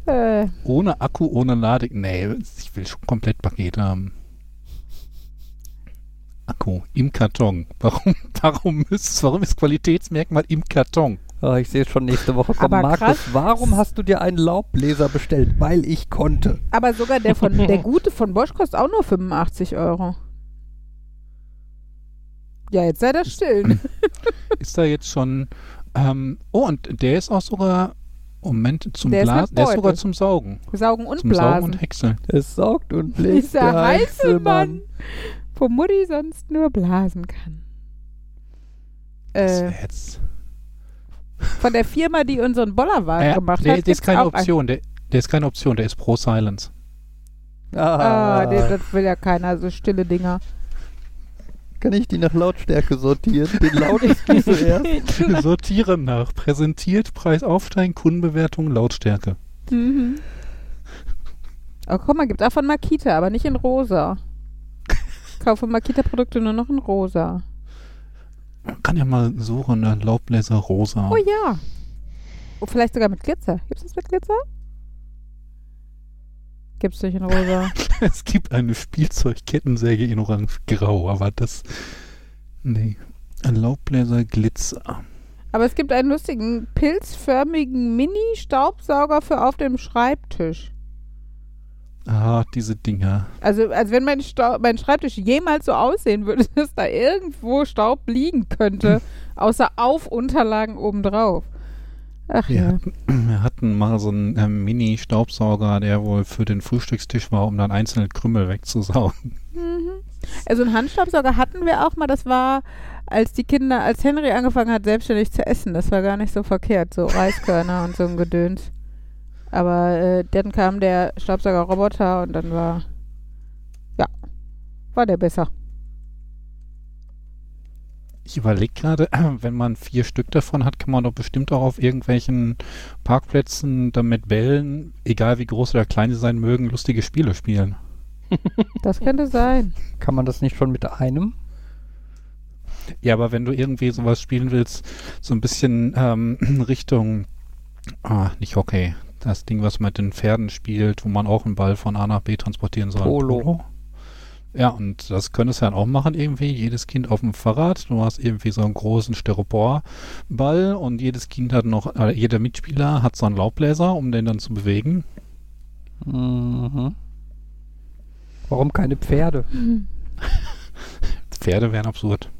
Äh, Ohne Akku, ohne Lade. Nee, ich will schon komplett Paket haben. Akku im Karton. Warum, warum, ist, warum ist Qualitätsmerkmal im Karton? Ah, ich sehe es schon nächste Woche kommen. Aber Markus, krass. warum hast du dir einen Laubbläser bestellt? Weil ich konnte. aber sogar der von der gute von Bosch kostet auch nur 85 Euro. Ja, jetzt sei das still. Ist da jetzt schon. Ähm, oh, und der ist auch sogar. Moment, zum Der ist Blasen. Der ist sogar zum Saugen. Saugen und zum Saugen Blasen. und Häckseln. Es saugt und bläst Dieser der heiße Mann, wo Mutti sonst nur blasen kann. Das Äh, wär jetzt. Von der Firma, die unseren Bollerwagen Äh, gemacht der, hat. der ist keine. Option. Der, der ist keine Option. Der ist pro Silence. Ah, Ah, den, das will ja keiner, so stille Dinger. kann ich die nach Lautstärke sortieren? Den lautesten zuerst. Sortieren nach. Präsentiert, Preis aufsteigen, Kundenbewertung, Lautstärke. Mhm. Oh, guck mal, gibt auch von Makita, aber nicht in rosa. Ich kaufe Makita-Produkte nur noch in rosa. Man kann ja mal suchen, ne? Laubbläser rosa. Oh ja. Oh, vielleicht sogar mit Glitzer. Gibt es das mit Glitzer? Gibt's nicht in rosa. Es gibt eine Spielzeugkettensäge in orange-grau, aber das. Nee. Ein Laubbläser Glitzer. Aber es gibt einen lustigen, pilzförmigen Mini-Staubsauger für auf dem Schreibtisch. Ah, diese Dinger. Also, als wenn mein, mein Schreibtisch jemals so aussehen würde, dass da irgendwo Staub liegen könnte, außer auf Unterlagen obendrauf. Ach Wir, ja. hatten, wir hatten mal so einen ähm, Mini-Staubsauger, der wohl für den Frühstückstisch war, um dann einzelne Krümel wegzusaugen. Mhm. Also einen Handstaubsauger hatten wir auch mal, das war, als die Kinder, als Henry angefangen hat, selbstständig zu essen. Das war gar nicht so verkehrt, so Reiskörner und so ein Gedöns. Aber äh, dann kam der Staubsaugerroboter und dann war, ja, war der besser. Ich überlege gerade, wenn man vier Stück davon hat, kann man doch bestimmt auch auf irgendwelchen Parkplätzen damit Bällen, egal wie groß oder klein sie sein mögen, lustige Spiele spielen. Das könnte sein. Kann man das nicht schon mit einem? Ja, aber wenn du irgendwie sowas spielen willst, so ein bisschen ähm, Richtung, ah, nicht Hockey, das Ding, was man mit den Pferden spielt, wo man auch einen Ball von A nach B transportieren soll. Polo. Ja, und das könntest du dann auch machen irgendwie. Jedes Kind auf dem Fahrrad. Du hast irgendwie so einen großen Styroporball und jedes Kind hat noch, äh, jeder Mitspieler hat so einen Laubbläser, um den dann zu bewegen. Mhm. Warum keine Pferde? Pferde wären absurd.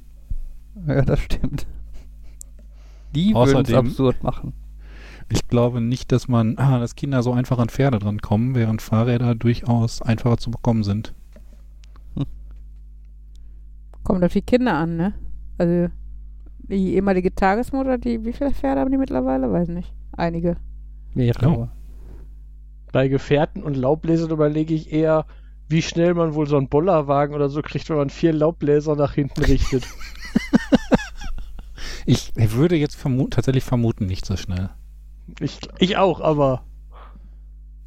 Ja, das stimmt. Die würden es absurd machen. Ich glaube nicht, dass man, ah, dass Kinder so einfach an Pferde dran kommen, während Fahrräder durchaus einfacher zu bekommen sind. Kommt auf die Kinder an, ne? Also die ehemalige Tagesmutter, die, wie viele Pferde haben die mittlerweile? Weiß nicht. Einige. Mehrere. Bei Gefährten und Laubbläsern überlege ich eher, wie schnell man wohl so einen Bollerwagen oder so kriegt, wenn man vier Laubbläser nach hinten richtet. Ich, ich würde jetzt vermuten, tatsächlich vermuten, nicht so schnell. Ich, ich auch, aber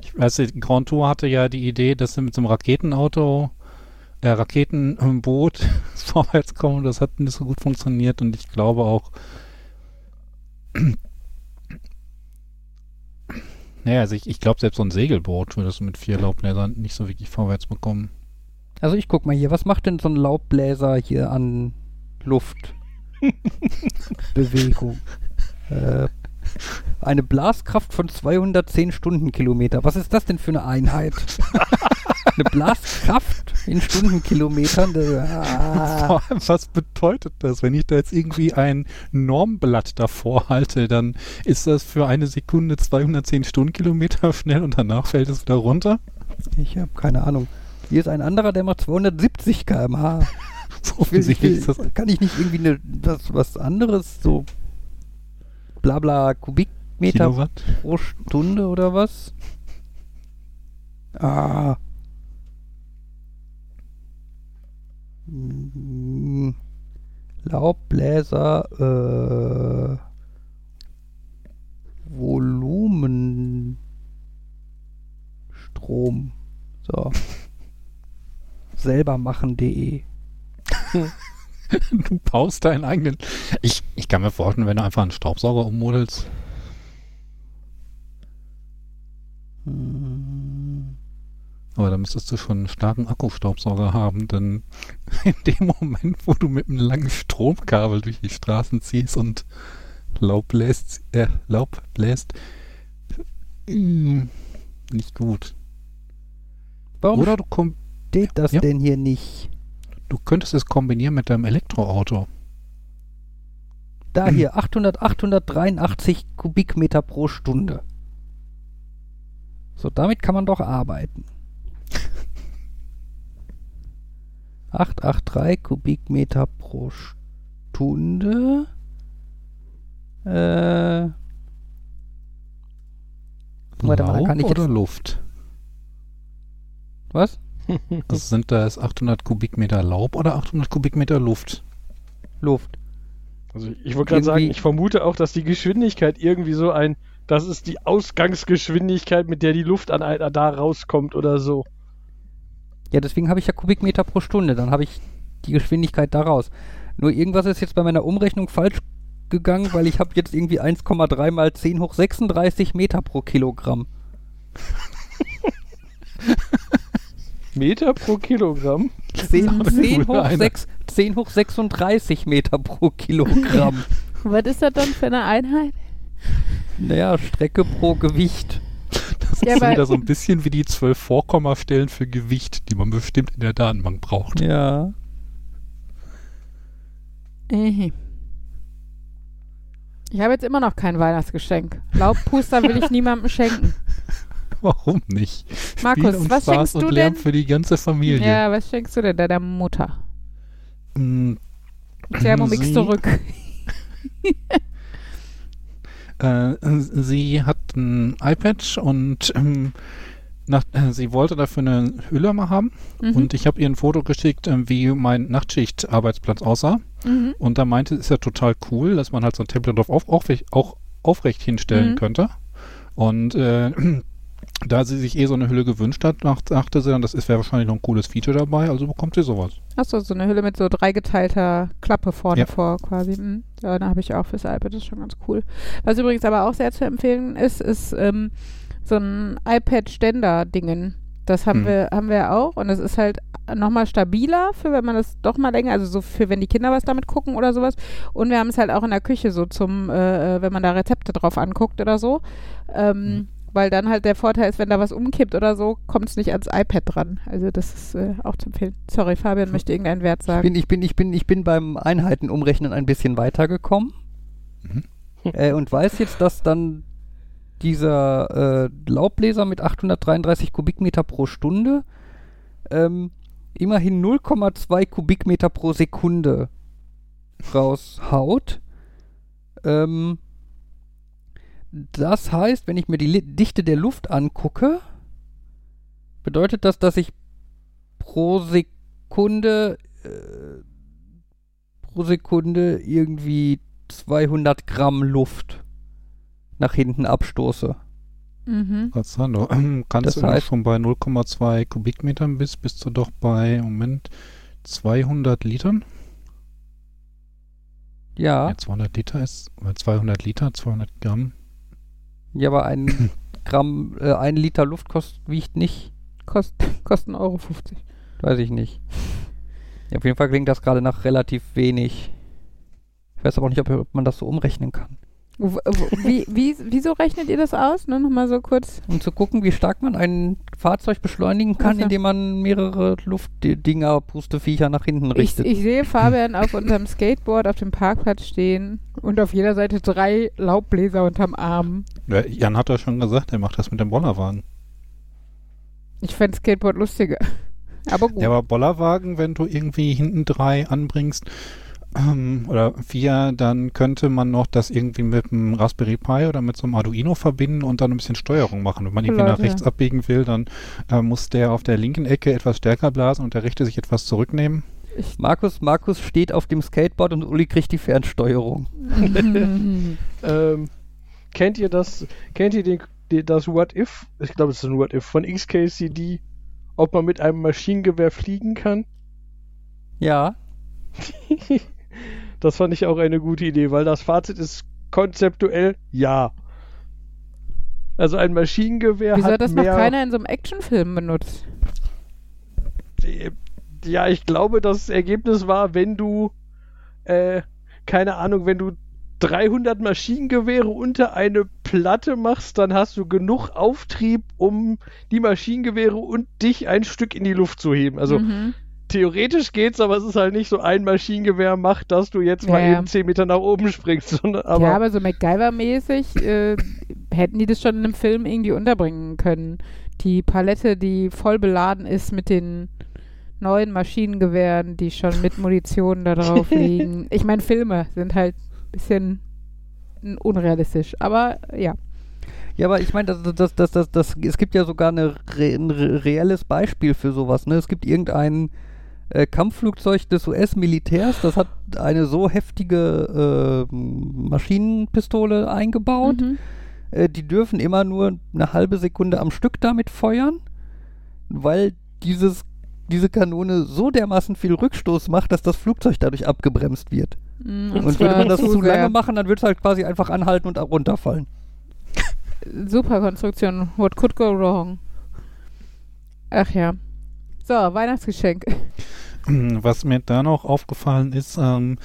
Ich weiß, nicht, Grand Tour hatte ja die Idee, dass sie mit so einem Raketenauto, äh, Raketenboot vorwärts kommen. Das hat nicht so gut funktioniert und ich glaube auch, naja, also ich, ich glaube, selbst so ein Segelboot würdest du mit vier Laubbläsern nicht so wirklich vorwärts bekommen. Also ich guck mal hier, was macht denn so ein Laubbläser hier an Luftbewegung? äh, eine Blaskraft von 210 Stundenkilometer. Was ist das denn für eine Einheit? eine Blaskraft in Stundenkilometern? Ah. Vor allem, was bedeutet das? Wenn ich da jetzt irgendwie ein Normblatt davor halte, dann ist das für eine Sekunde 210 Stundenkilometer schnell und danach fällt es wieder runter. Ich habe keine Ahnung. Hier ist ein anderer, der macht 270 km/h. So offensichtlich ist das kann ich nicht irgendwie eine, was, was anderes, so blabla Kubikmeter Kilowatt. pro Stunde oder was? Ah. Hm. Laubbläser, äh, Volumen, Strom. So. selbermachen.de. Du baust deinen eigenen. Ich, ich kann mir vorstellen, wenn du einfach einen Staubsauger ummodelst. Hm. Aber da müsstest du schon einen starken Akkustaubsauger haben, denn in dem Moment, wo du mit einem langen Stromkabel durch die Straßen ziehst und Laub bläst, äh, Laub bläst, mm, nicht gut. Warum Oder du, steht das Ja. denn hier nicht? Du könntest es kombinieren mit deinem Elektroauto. Da hier, 800, 883 Kubikmeter pro Stunde. So, damit kann man doch arbeiten. 883 Kubikmeter pro Stunde. Äh, Warte mal, da kann ich oder jetzt- Luft? was? Also sind das 800 Kubikmeter Laub oder 800 Kubikmeter Luft? Luft. Also ich wollte gerade sagen, ich vermute auch, dass die Geschwindigkeit irgendwie so ein, das ist die Ausgangsgeschwindigkeit, mit der die Luft an einer da rauskommt oder so. Ja, deswegen habe ich ja Kubikmeter pro Stunde. Dann habe ich die Geschwindigkeit daraus. Nur irgendwas ist jetzt bei meiner Umrechnung falsch gegangen, weil ich habe jetzt irgendwie 1,3 mal 10 hoch 36 Meter pro Kilogramm. Meter pro Kilogramm? 10, eine 10, gute hoch Einheit. 6, 10 hoch 36 Meter pro Kilogramm. Was ist das dann für eine Einheit? naja, Strecke pro Gewicht. Das Ja, ist wieder so ein bisschen wie die zwölf Vorkommastellen für Gewicht, die man bestimmt in der Datenbank braucht. Ja. Ich habe jetzt immer noch kein Weihnachtsgeschenk. Laubpuster will ich niemandem schenken. Warum nicht? Markus, Spiel und was Spaß schenkst und du Lärm denn? für die ganze Familie. Ja, was schenkst du denn deiner Mutter? Mm, Thermomix Sie- zurück. Äh, sie hat ein iPad und ähm, nach, äh, sie wollte dafür eine Hülle mal haben. Mhm. Und ich habe ihr ein Foto geschickt, ähm, wie mein Nachtschicht-Arbeitsplatz aussah. mhm. Und da meinte, ist ja total cool, dass man halt so ein Tablet auf, auf, aufrecht, auch aufrecht hinstellen Mhm. könnte. Und äh, da sie sich eh so eine Hülle gewünscht hat, dachte sie dann, das ist wäre wahrscheinlich noch ein cooles Feature dabei, also bekommt sie sowas. Achso, so eine Hülle mit so dreigeteilter Klappe vorne Ja. vor quasi. Mhm. Ja, da habe ich auch fürs iPad, das ist schon ganz cool. Was übrigens aber auch sehr zu empfehlen ist, ist ähm, so ein iPad-Ständer-Dingen. Das haben Hm. wir, haben wir auch und es ist halt nochmal stabiler für, wenn man das doch mal länger, also so für, wenn die Kinder was damit gucken oder sowas. Und wir haben es halt auch in der Küche so zum, äh, äh, wenn man da Rezepte drauf anguckt oder so. Ähm, Hm. Weil dann halt der Vorteil ist, wenn da was umkippt oder so, kommt es nicht ans iPad dran. Also das ist äh, auch zu empfehlen. Sorry, Fabian möchte irgendeinen Wert Ich sagen. bin, ich, bin, ich, bin, ich bin beim Einheitenumrechnen ein bisschen weitergekommen. Mhm. Äh, und weiß jetzt, dass dann dieser äh, Laubbläser mit 833 Kubikmeter pro Stunde ähm, immerhin 0,2 Kubikmeter pro Sekunde raushaut. Ähm, das heißt, wenn ich mir die Li Dichte der Luft angucke, bedeutet das, dass ich pro Sekunde äh, pro Sekunde irgendwie 200 Gramm Luft nach hinten abstoße. Mhm. Was sagen du? Ähm, kannst Das du heißt- schon bei 0,2 Kubikmetern bist, bist du doch bei, Moment, 200 Litern? Ja, Ja, 200 Liter ist, weil 200 Liter, 200 Gramm. Ja, aber ein Gramm, äh, ein Liter Luft kostet, wiegt nicht, Kost, kosten Euro 50. weiß ich nicht. Ja, auf jeden Fall klingt das gerade nach relativ wenig. Ich weiß aber auch nicht, ob, ob man das so umrechnen kann. Wie, wie, wieso rechnet ihr das aus? Nur nochmal so kurz. Um zu gucken, wie stark man ein Fahrzeug beschleunigen kann, Ach so. indem man mehrere Luftdinger, Pusteviecher nach hinten Ich, richtet. ich sehe Fabian auf unserem Skateboard auf dem Parkplatz stehen und auf jeder Seite drei Laubbläser unterm Arm. Ja, Jan hat ja schon gesagt, er macht das mit dem Bollerwagen. Ich fände Skateboard lustiger. Aber gut. Ja, aber Bollerwagen, wenn du irgendwie hinten drei anbringst ähm, oder vier, dann könnte man noch das irgendwie mit einem Raspberry Pi oder mit so einem Arduino verbinden und dann ein bisschen Steuerung machen. Wenn man irgendwie nach Leute. rechts abbiegen will, dann äh, muss der auf der linken Ecke etwas stärker blasen und der rechte sich etwas zurücknehmen. Markus, Markus steht auf dem Skateboard und Uli kriegt die Fernsteuerung. Ähm, kennt ihr das, kennt ihr den, die- das What If? Ich glaube, es ist ein What If von XKCD, ob man mit einem Maschinengewehr fliegen kann? Ja. das fand ich auch eine gute Idee, weil das Fazit ist konzeptuell ja. Also ein Maschinengewehr Wieso hat das noch keiner in so einem Actionfilm benutzt? Ja, ich glaube, das Ergebnis war, wenn du, äh, keine Ahnung, wenn du 300 Maschinengewehre unter eine Platte machst, dann hast du genug Auftrieb, um die Maschinengewehre und dich ein Stück in die Luft zu heben. Also mhm. Theoretisch geht's, aber es ist halt nicht so ein Maschinengewehr macht, dass du jetzt mal Ja, eben 10 Meter nach oben springst, sondern aber, ja, aber so MacGyver-mäßig äh, hätten die das schon in einem Film irgendwie unterbringen können. Die Palette, die voll beladen ist mit den neuen Maschinengewehren, die schon mit Munition da drauf liegen. Ich meine, Filme sind halt ein bisschen unrealistisch, aber ja. Ja, aber ich meine, das, das, das, das, das, es gibt ja sogar eine, ein re, reelles Beispiel für sowas. Ne? Es gibt irgendein äh, Kampfflugzeug des US-Militärs, das hat eine so heftige äh, Maschinenpistole eingebaut. Mhm. Äh, die dürfen immer nur eine halbe Sekunde am Stück damit feuern, weil dieses, diese Kanone so dermaßen viel Rückstoß macht, dass das Flugzeug dadurch abgebremst wird. Mhm, Und, würde man das zu lange machen, dann wird es halt quasi einfach anhalten und runterfallen. Super Konstruktion. What could go wrong? Ach ja. So, Weihnachtsgeschenk. Was mir da noch aufgefallen ist, ähm,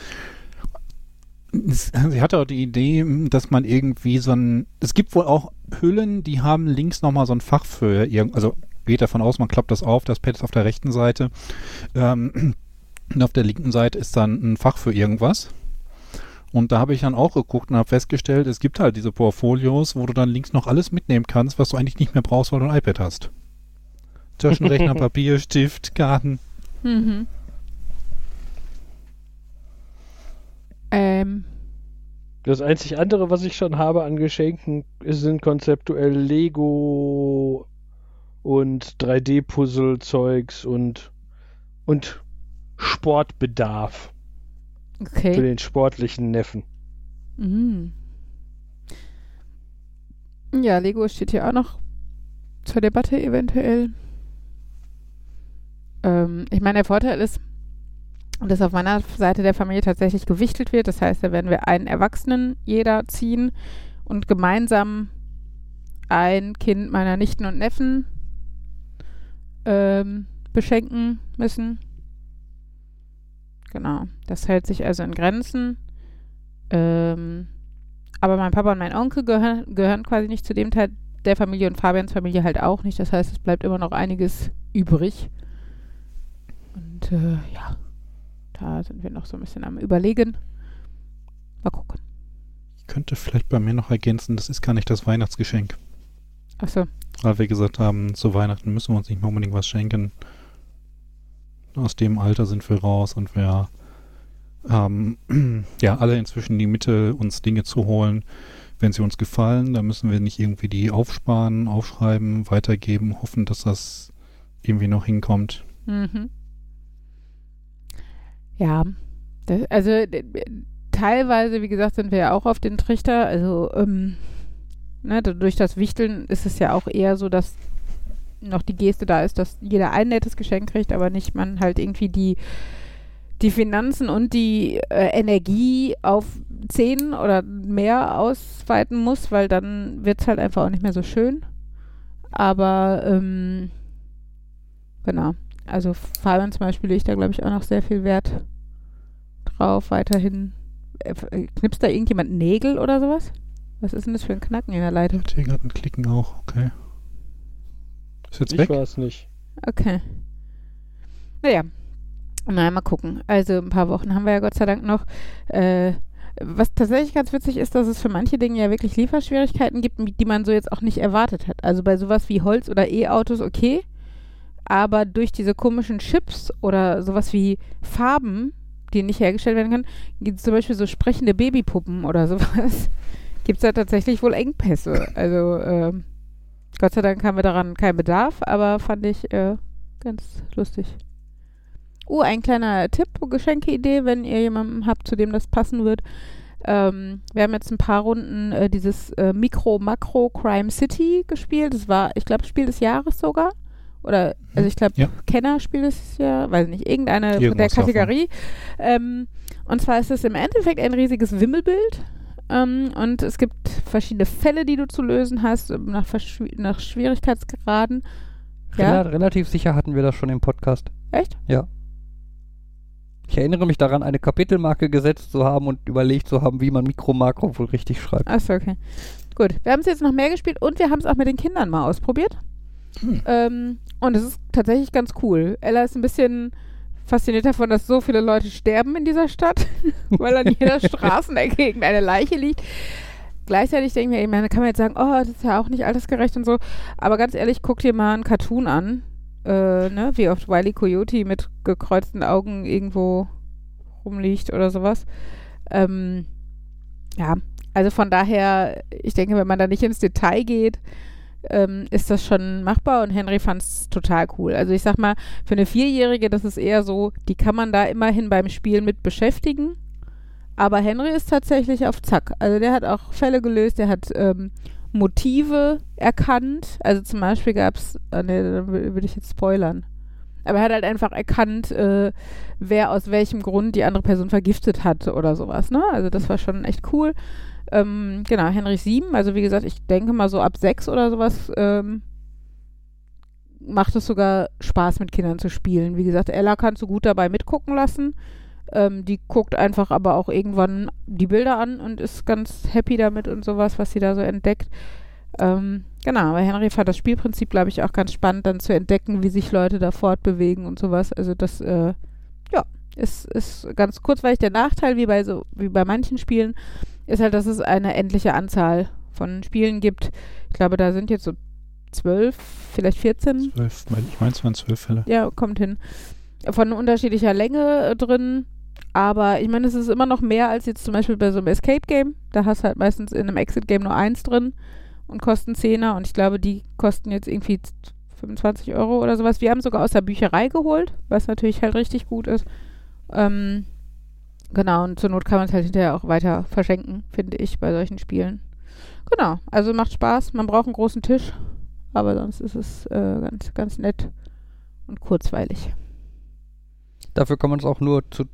sie hatte auch die Idee, dass man irgendwie so ein, es gibt wohl auch Hüllen, die haben links nochmal so ein Fach für also geht davon aus, man klappt das auf, das Pad ist auf der rechten Seite, ähm, und auf der linken Seite ist dann ein Fach für irgendwas. Und da habe ich dann auch geguckt und habe festgestellt, es gibt halt diese Portfolios, wo du dann links noch alles mitnehmen kannst, was du eigentlich nicht mehr brauchst, weil du ein iPad hast. Taschenrechner, Papier, Stift, Karten. Mhm. Ähm, das einzig andere, was ich schon habe an Geschenken, sind konzeptuell Lego und 3D-Puzzle-Zeugs und, und Sportbedarf für okay. den sportlichen Neffen. Mhm. Ja, Lego steht hier auch noch zur Debatte eventuell. Ähm, ich meine, der Vorteil ist, dass auf meiner Seite der Familie tatsächlich gewichtelt wird. Das heißt, da werden wir einen Erwachsenen jeder ziehen und gemeinsam ein Kind meiner Nichten und Neffen ähm, beschenken müssen. Genau. Das hält sich also in Grenzen. Ähm, aber mein Papa und mein Onkel gehören, gehören quasi nicht zu dem Teil der Familie und Fabians Familie halt auch nicht. Das heißt, es bleibt immer noch einiges übrig. Und äh, ja, da sind wir noch so ein bisschen am Überlegen. Mal gucken. Ich könnte vielleicht bei mir noch ergänzen, das ist gar nicht das Weihnachtsgeschenk. Achso, Weil wir gesagt haben, zu Weihnachten müssen wir uns nicht mehr unbedingt was schenken. Aus dem Alter sind wir raus und wir haben ja alle inzwischen die Mittel, uns Dinge zu holen, wenn sie uns gefallen. Da müssen wir nicht irgendwie die aufsparen, aufschreiben, weitergeben, hoffen, dass das irgendwie noch hinkommt. Mhm. Ja, das, also d- teilweise, wie gesagt, sind wir ja auch auf den Trichter. Also ähm, ne, durch das Wichteln ist es ja auch eher so, dass noch die Geste da ist, dass jeder ein nettes Geschenk kriegt, aber nicht man halt irgendwie die die Finanzen und die äh, Energie auf zehn oder mehr ausweiten muss, weil dann wird es halt einfach auch nicht mehr so schön. Aber ähm, genau. Also Fabian zum Beispiel legt da, glaube ich, auch noch sehr viel Wert drauf, weiterhin. Äh, äh, knipst da irgendjemand Nägel oder sowas? Was ist denn das für ein Knacken in der Leitung? Hat hier gerade ein Klicken auch, okay. Ist jetzt Ich weg? war es nicht. Okay. Naja. Na, mal gucken. Also ein paar Wochen haben wir ja Gott sei Dank noch. Äh, was tatsächlich ganz witzig ist, dass es für manche Dinge ja wirklich Lieferschwierigkeiten gibt, die man so jetzt auch nicht erwartet hat. Also bei sowas wie Holz oder E-Autos okay, aber durch diese komischen Chips oder sowas wie Farben, die nicht hergestellt werden können, gibt es zum Beispiel so sprechende Babypuppen oder sowas, gibt es da tatsächlich wohl Engpässe. Also ähm, Gott sei Dank haben wir daran keinen Bedarf, aber fand ich äh, ganz lustig. Oh, ein kleiner Tipp, Geschenkeidee, wenn ihr jemanden habt, zu dem das passen wird. Ähm, wir haben jetzt ein paar Runden äh, dieses äh, Mikro-Makro-Crime City gespielt. Das war, ich glaube, Spiel des Jahres sogar. Oder, also ich glaube, Ja. Kenner Spiel des Jahres, weiß nicht, irgendeine der Irgendwas davon. Kategorie. Ähm, und zwar ist es im Endeffekt ein riesiges Wimmelbild. Ähm, und es gibt verschiedene Fälle, die du zu lösen hast, ähm, nach, Verschw- nach Schwierigkeitsgraden. Ja, Rela relativ sicher hatten wir das schon im Podcast. echt? Ich erinnere mich daran, eine Kapitelmarke gesetzt zu haben und überlegt zu haben, wie man Mikro-Makro wohl richtig schreibt. Achso, okay. Gut, wir haben es jetzt noch mehr gespielt und wir haben es auch mit den Kindern mal ausprobiert. Hm. Ähm, und es ist tatsächlich ganz cool. Ella ist ein bisschen fasziniert davon, dass so viele Leute sterben in dieser Stadt, weil an jeder Straßenecke irgendeine Leiche liegt. Gleichzeitig denke ich mir, meine, kann man jetzt sagen, oh, das ist ja auch nicht altersgerecht und so. Aber ganz ehrlich, guck dir mal einen Cartoon an, äh, ne, wie oft Wiley Coyote mit gekreuzten Augen irgendwo rumliegt oder sowas. Ähm, ja, also von daher, ich denke, wenn man da nicht ins Detail geht, ähm, ist das schon machbar und Henry fand es total cool. Also ich sag mal, für eine Vierjährige, das ist eher so, die kann man da immerhin beim Spielen mit beschäftigen. Aber Henry ist tatsächlich auf Zack. Also der hat auch Fälle gelöst, der hat ähm, Motive erkannt. Also zum Beispiel gab es, äh, ne, da würde ich jetzt spoilern. Aber er hat halt einfach erkannt, äh, wer aus welchem Grund die andere Person vergiftet hat oder sowas. Ne? Also das war schon echt cool. Ähm, genau, Henry 7, also wie gesagt, ich denke mal so ab 6 oder sowas ähm, macht es sogar Spaß mit Kindern zu spielen. Wie gesagt, Ella kannst du gut dabei mitgucken lassen. Ähm, die guckt einfach aber auch irgendwann die Bilder an und ist ganz happy damit und sowas, was sie da so entdeckt. Ähm, genau, aber Henry fand das Spielprinzip, glaube ich, auch ganz spannend, dann zu entdecken, wie sich Leute da fortbewegen und sowas. Also das, äh, ist, ist ganz kurzweilig. Der Nachteil, wie bei so, wie bei manchen Spielen, ist halt, dass es eine endliche Anzahl von Spielen gibt. Ich glaube, da sind jetzt so zwölf, vielleicht 14 Zwölf, ich meine, es waren zwölf Fälle. ja, kommt hin. Von unterschiedlicher Länge äh, drin. Aber ich meine, es ist immer noch mehr als jetzt zum Beispiel bei so einem Escape-Game. Da hast du halt meistens in einem Exit-Game nur eins drin und kosten Zehner. Und ich glaube, die kosten jetzt irgendwie 25 Euro oder sowas. Wir haben sogar aus der Bücherei geholt, was natürlich halt richtig gut ist. Ähm, genau, und zur Not kann man es halt hinterher auch weiter verschenken, finde ich, bei solchen Spielen. Genau, also macht Spaß. Man braucht einen großen Tisch, aber sonst ist es äh, ganz, ganz nett und kurzweilig. Dafür kann man es auch nur zu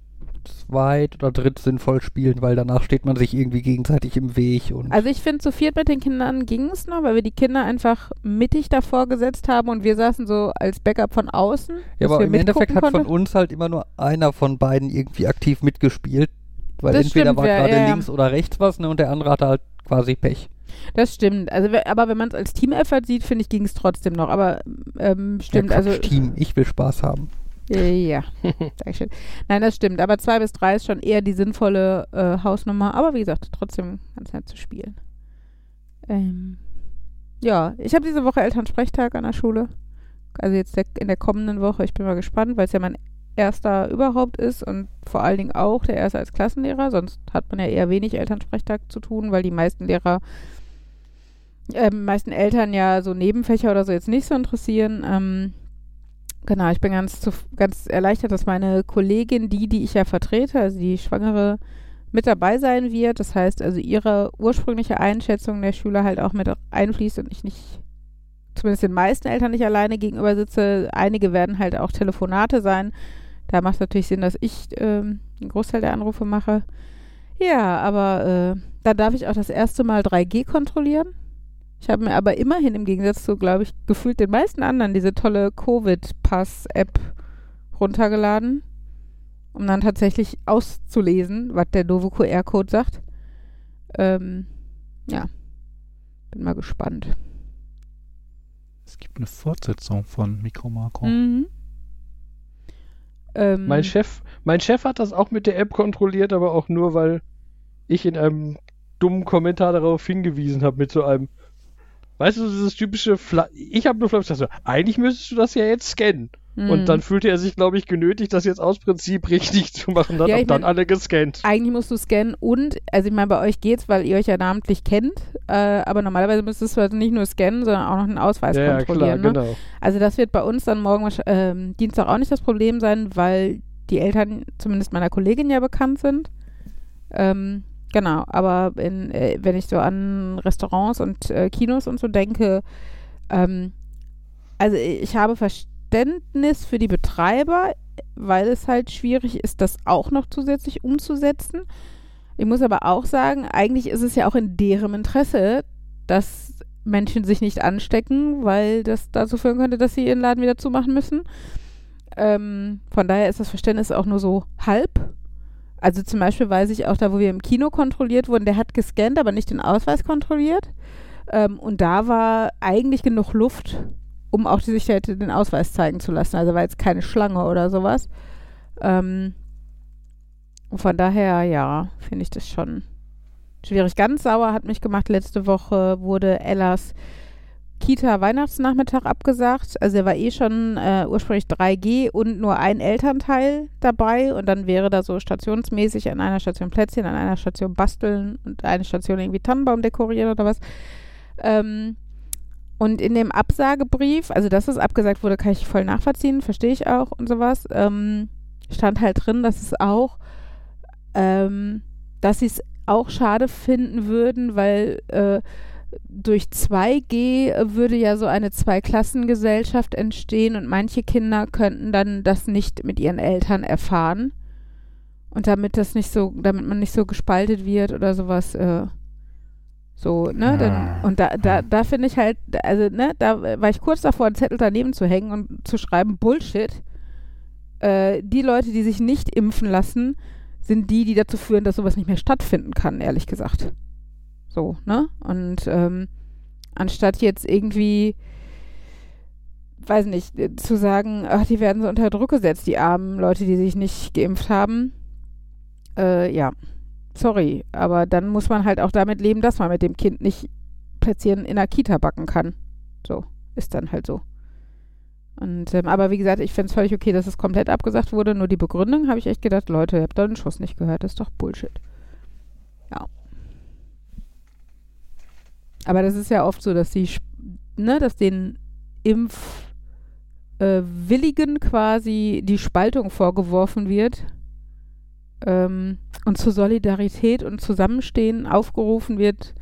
zweit oder dritt sinnvoll spielen, weil danach steht man sich irgendwie gegenseitig im Weg und Also ich finde, zu viert mit den Kindern ging es noch, weil wir die Kinder einfach mittig davor gesetzt haben und wir saßen so als Backup von außen. ja, aber wir im Endeffekt hat von uns halt immer nur einer von beiden irgendwie aktiv mitgespielt, weil Das entweder stimmt, war gerade ja, ja. links oder rechts was ne, und der andere hatte halt quasi Pech. Das stimmt. Also, aber wenn man es als Team-Effort sieht, finde ich, ging es trotzdem noch. Aber ähm, stimmt, ja, also. Team, ich will Spaß haben. Ja, Dankeschön. Nein, das stimmt. Aber zwei bis drei ist schon eher die sinnvolle äh, Hausnummer. Aber wie gesagt, trotzdem ganz nett zu spielen. Ähm, ja, ich habe diese Woche Elternsprechtag an der Schule. Also jetzt der, in der kommenden Woche. Ich bin mal gespannt, weil es ja mein erster überhaupt ist und vor allen Dingen auch der erste als Klassenlehrer. Sonst hat man ja eher wenig Elternsprechtag zu tun, weil die meisten Lehrer, äh, meisten Eltern ja so Nebenfächer oder so jetzt nicht so interessieren. Ähm, Genau, ich bin ganz, zuf- ganz erleichtert, dass meine Kollegin, die, die ich ja vertrete, also die Schwangere, mit dabei sein wird. Das heißt also, ihre ursprüngliche Einschätzung der Schüler halt auch mit einfließt und ich nicht, zumindest den meisten Eltern nicht alleine gegenüber sitze. Einige werden halt auch Telefonate sein. Da macht es natürlich Sinn, dass ich ähm, einen Großteil der Anrufe mache. Ja, aber äh, da darf ich auch das erste Mal 3G kontrollieren. Ich habe mir aber immerhin im Gegensatz zu, glaube ich, gefühlt den meisten anderen diese tolle Covid-Pass-App runtergeladen, um dann tatsächlich auszulesen, was der doofe QR-Code sagt. Ähm, ja, bin mal gespannt. Es gibt eine Fortsetzung von Mikro Makro. Mhm. Ähm, Mein Chef, mein Chef hat das auch mit der App kontrolliert, aber auch nur, weil ich in einem dummen Kommentar darauf hingewiesen habe mit so einem weißt du, dieses typische, Fla ich habe nur so, eigentlich müsstest du das ja jetzt scannen. Mhm. Und dann fühlte er sich, glaube ich, genötigt, das jetzt aus Prinzip richtig zu machen. Dann Ja, haben dann alle gescannt. Eigentlich musst du scannen und, also ich meine, bei euch geht's, weil ihr euch ja namentlich kennt, äh, aber normalerweise müsstest du also nicht nur scannen, sondern auch noch einen Ausweis Ja, ja, klar, kontrollieren. ne? genau. Also das wird bei uns dann morgen ähm, Dienstag auch nicht das Problem sein, weil die Eltern zumindest meiner Kollegin ja bekannt sind. Ähm, genau, aber in, äh, wenn ich so an Restaurants und äh, Kinos und so denke, ähm, also ich habe Verständnis für die Betreiber, weil es halt schwierig ist, das auch noch zusätzlich umzusetzen. Ich muss aber auch sagen, eigentlich ist es ja auch in deren Interesse, dass Menschen sich nicht anstecken, weil das dazu führen könnte, dass sie ihren Laden wieder zumachen müssen. Ähm, von daher ist das Verständnis auch nur so halb. Also zum Beispiel weiß ich auch da, wo wir im Kino kontrolliert wurden, der hat gescannt, aber nicht den Ausweis kontrolliert. Ähm, und da war eigentlich genug Luft, um auch die Sicherheit den Ausweis zeigen zu lassen. Also war jetzt keine Schlange oder sowas. Ähm, und von daher, ja, finde ich das schon schwierig. Ganz sauer hat mich gemacht, letzte Woche wurde Ellas Kita-Weihnachtsnachmittag abgesagt. Also er war eh schon äh, ursprünglich 3G und nur ein Elternteil dabei und dann wäre da so stationsmäßig an einer Station Plätzchen, an einer Station basteln und eine Station irgendwie Tannenbaum dekorieren oder was. Ähm, und in dem Absagebrief, also dass es abgesagt wurde, kann ich voll nachvollziehen, verstehe ich auch und sowas, ähm, stand halt drin, dass es auch, ähm, dass sie es auch schade finden würden, weil äh, durch 2G würde ja so eine Zweiklassengesellschaft entstehen und manche Kinder könnten dann das nicht mit ihren Eltern erfahren. Und damit das nicht so, damit man nicht so gespaltet wird oder sowas, äh, so, ne? Dann, Ah. und da, da, da finde ich halt, also, ne, da war ich kurz davor, einen Zettel daneben zu hängen und zu schreiben, Bullshit. Äh, die Leute, die sich nicht impfen lassen, sind die, die dazu führen, dass sowas nicht mehr stattfinden kann, ehrlich gesagt. So, ne? Und ähm, anstatt jetzt irgendwie, weiß nicht, äh, zu sagen, ach, die werden so unter Druck gesetzt, die armen Leute, die sich nicht geimpft haben, äh, ja, sorry, aber dann muss man halt auch damit leben, dass man mit dem Kind nicht Plätzchen in der Kita backen kann. So, ist dann halt so. Und, ähm, aber wie gesagt, ich finde es völlig okay, dass es komplett abgesagt wurde. Nur die Begründung habe ich echt gedacht, Leute, ihr habt da den Schuss nicht gehört. Das ist doch Bullshit. Ja. Aber das ist ja oft so, dass die, ne, dass den Impfwilligen äh, quasi die Spaltung vorgeworfen wird ähm, und zur Solidarität und Zusammenstehen aufgerufen wird,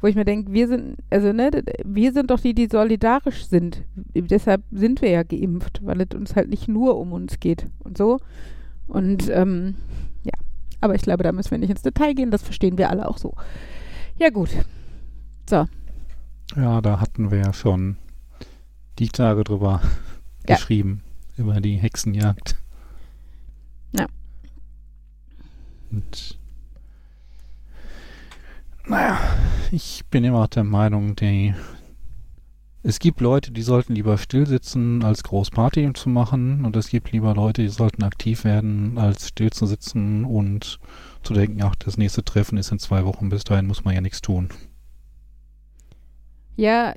wo ich mir denke, wir sind, also ne, wir sind doch die, die solidarisch sind. Deshalb sind wir ja geimpft, weil es uns halt nicht nur um uns geht und so. Und ähm, ja, aber ich glaube, da müssen wir nicht ins Detail gehen, das verstehen wir alle auch so. Ja, gut. Ja, da hatten wir ja schon die Tage drüber Ja. geschrieben, über die Hexenjagd. Ja. Und naja, ich bin immer der Meinung, die, es gibt Leute, die sollten lieber still sitzen, als groß Party zu machen. Und es gibt lieber Leute, die sollten aktiv werden, als still zu sitzen und zu denken, ach, das nächste Treffen ist in zwei Wochen, bis dahin muss man ja nichts tun. Ja,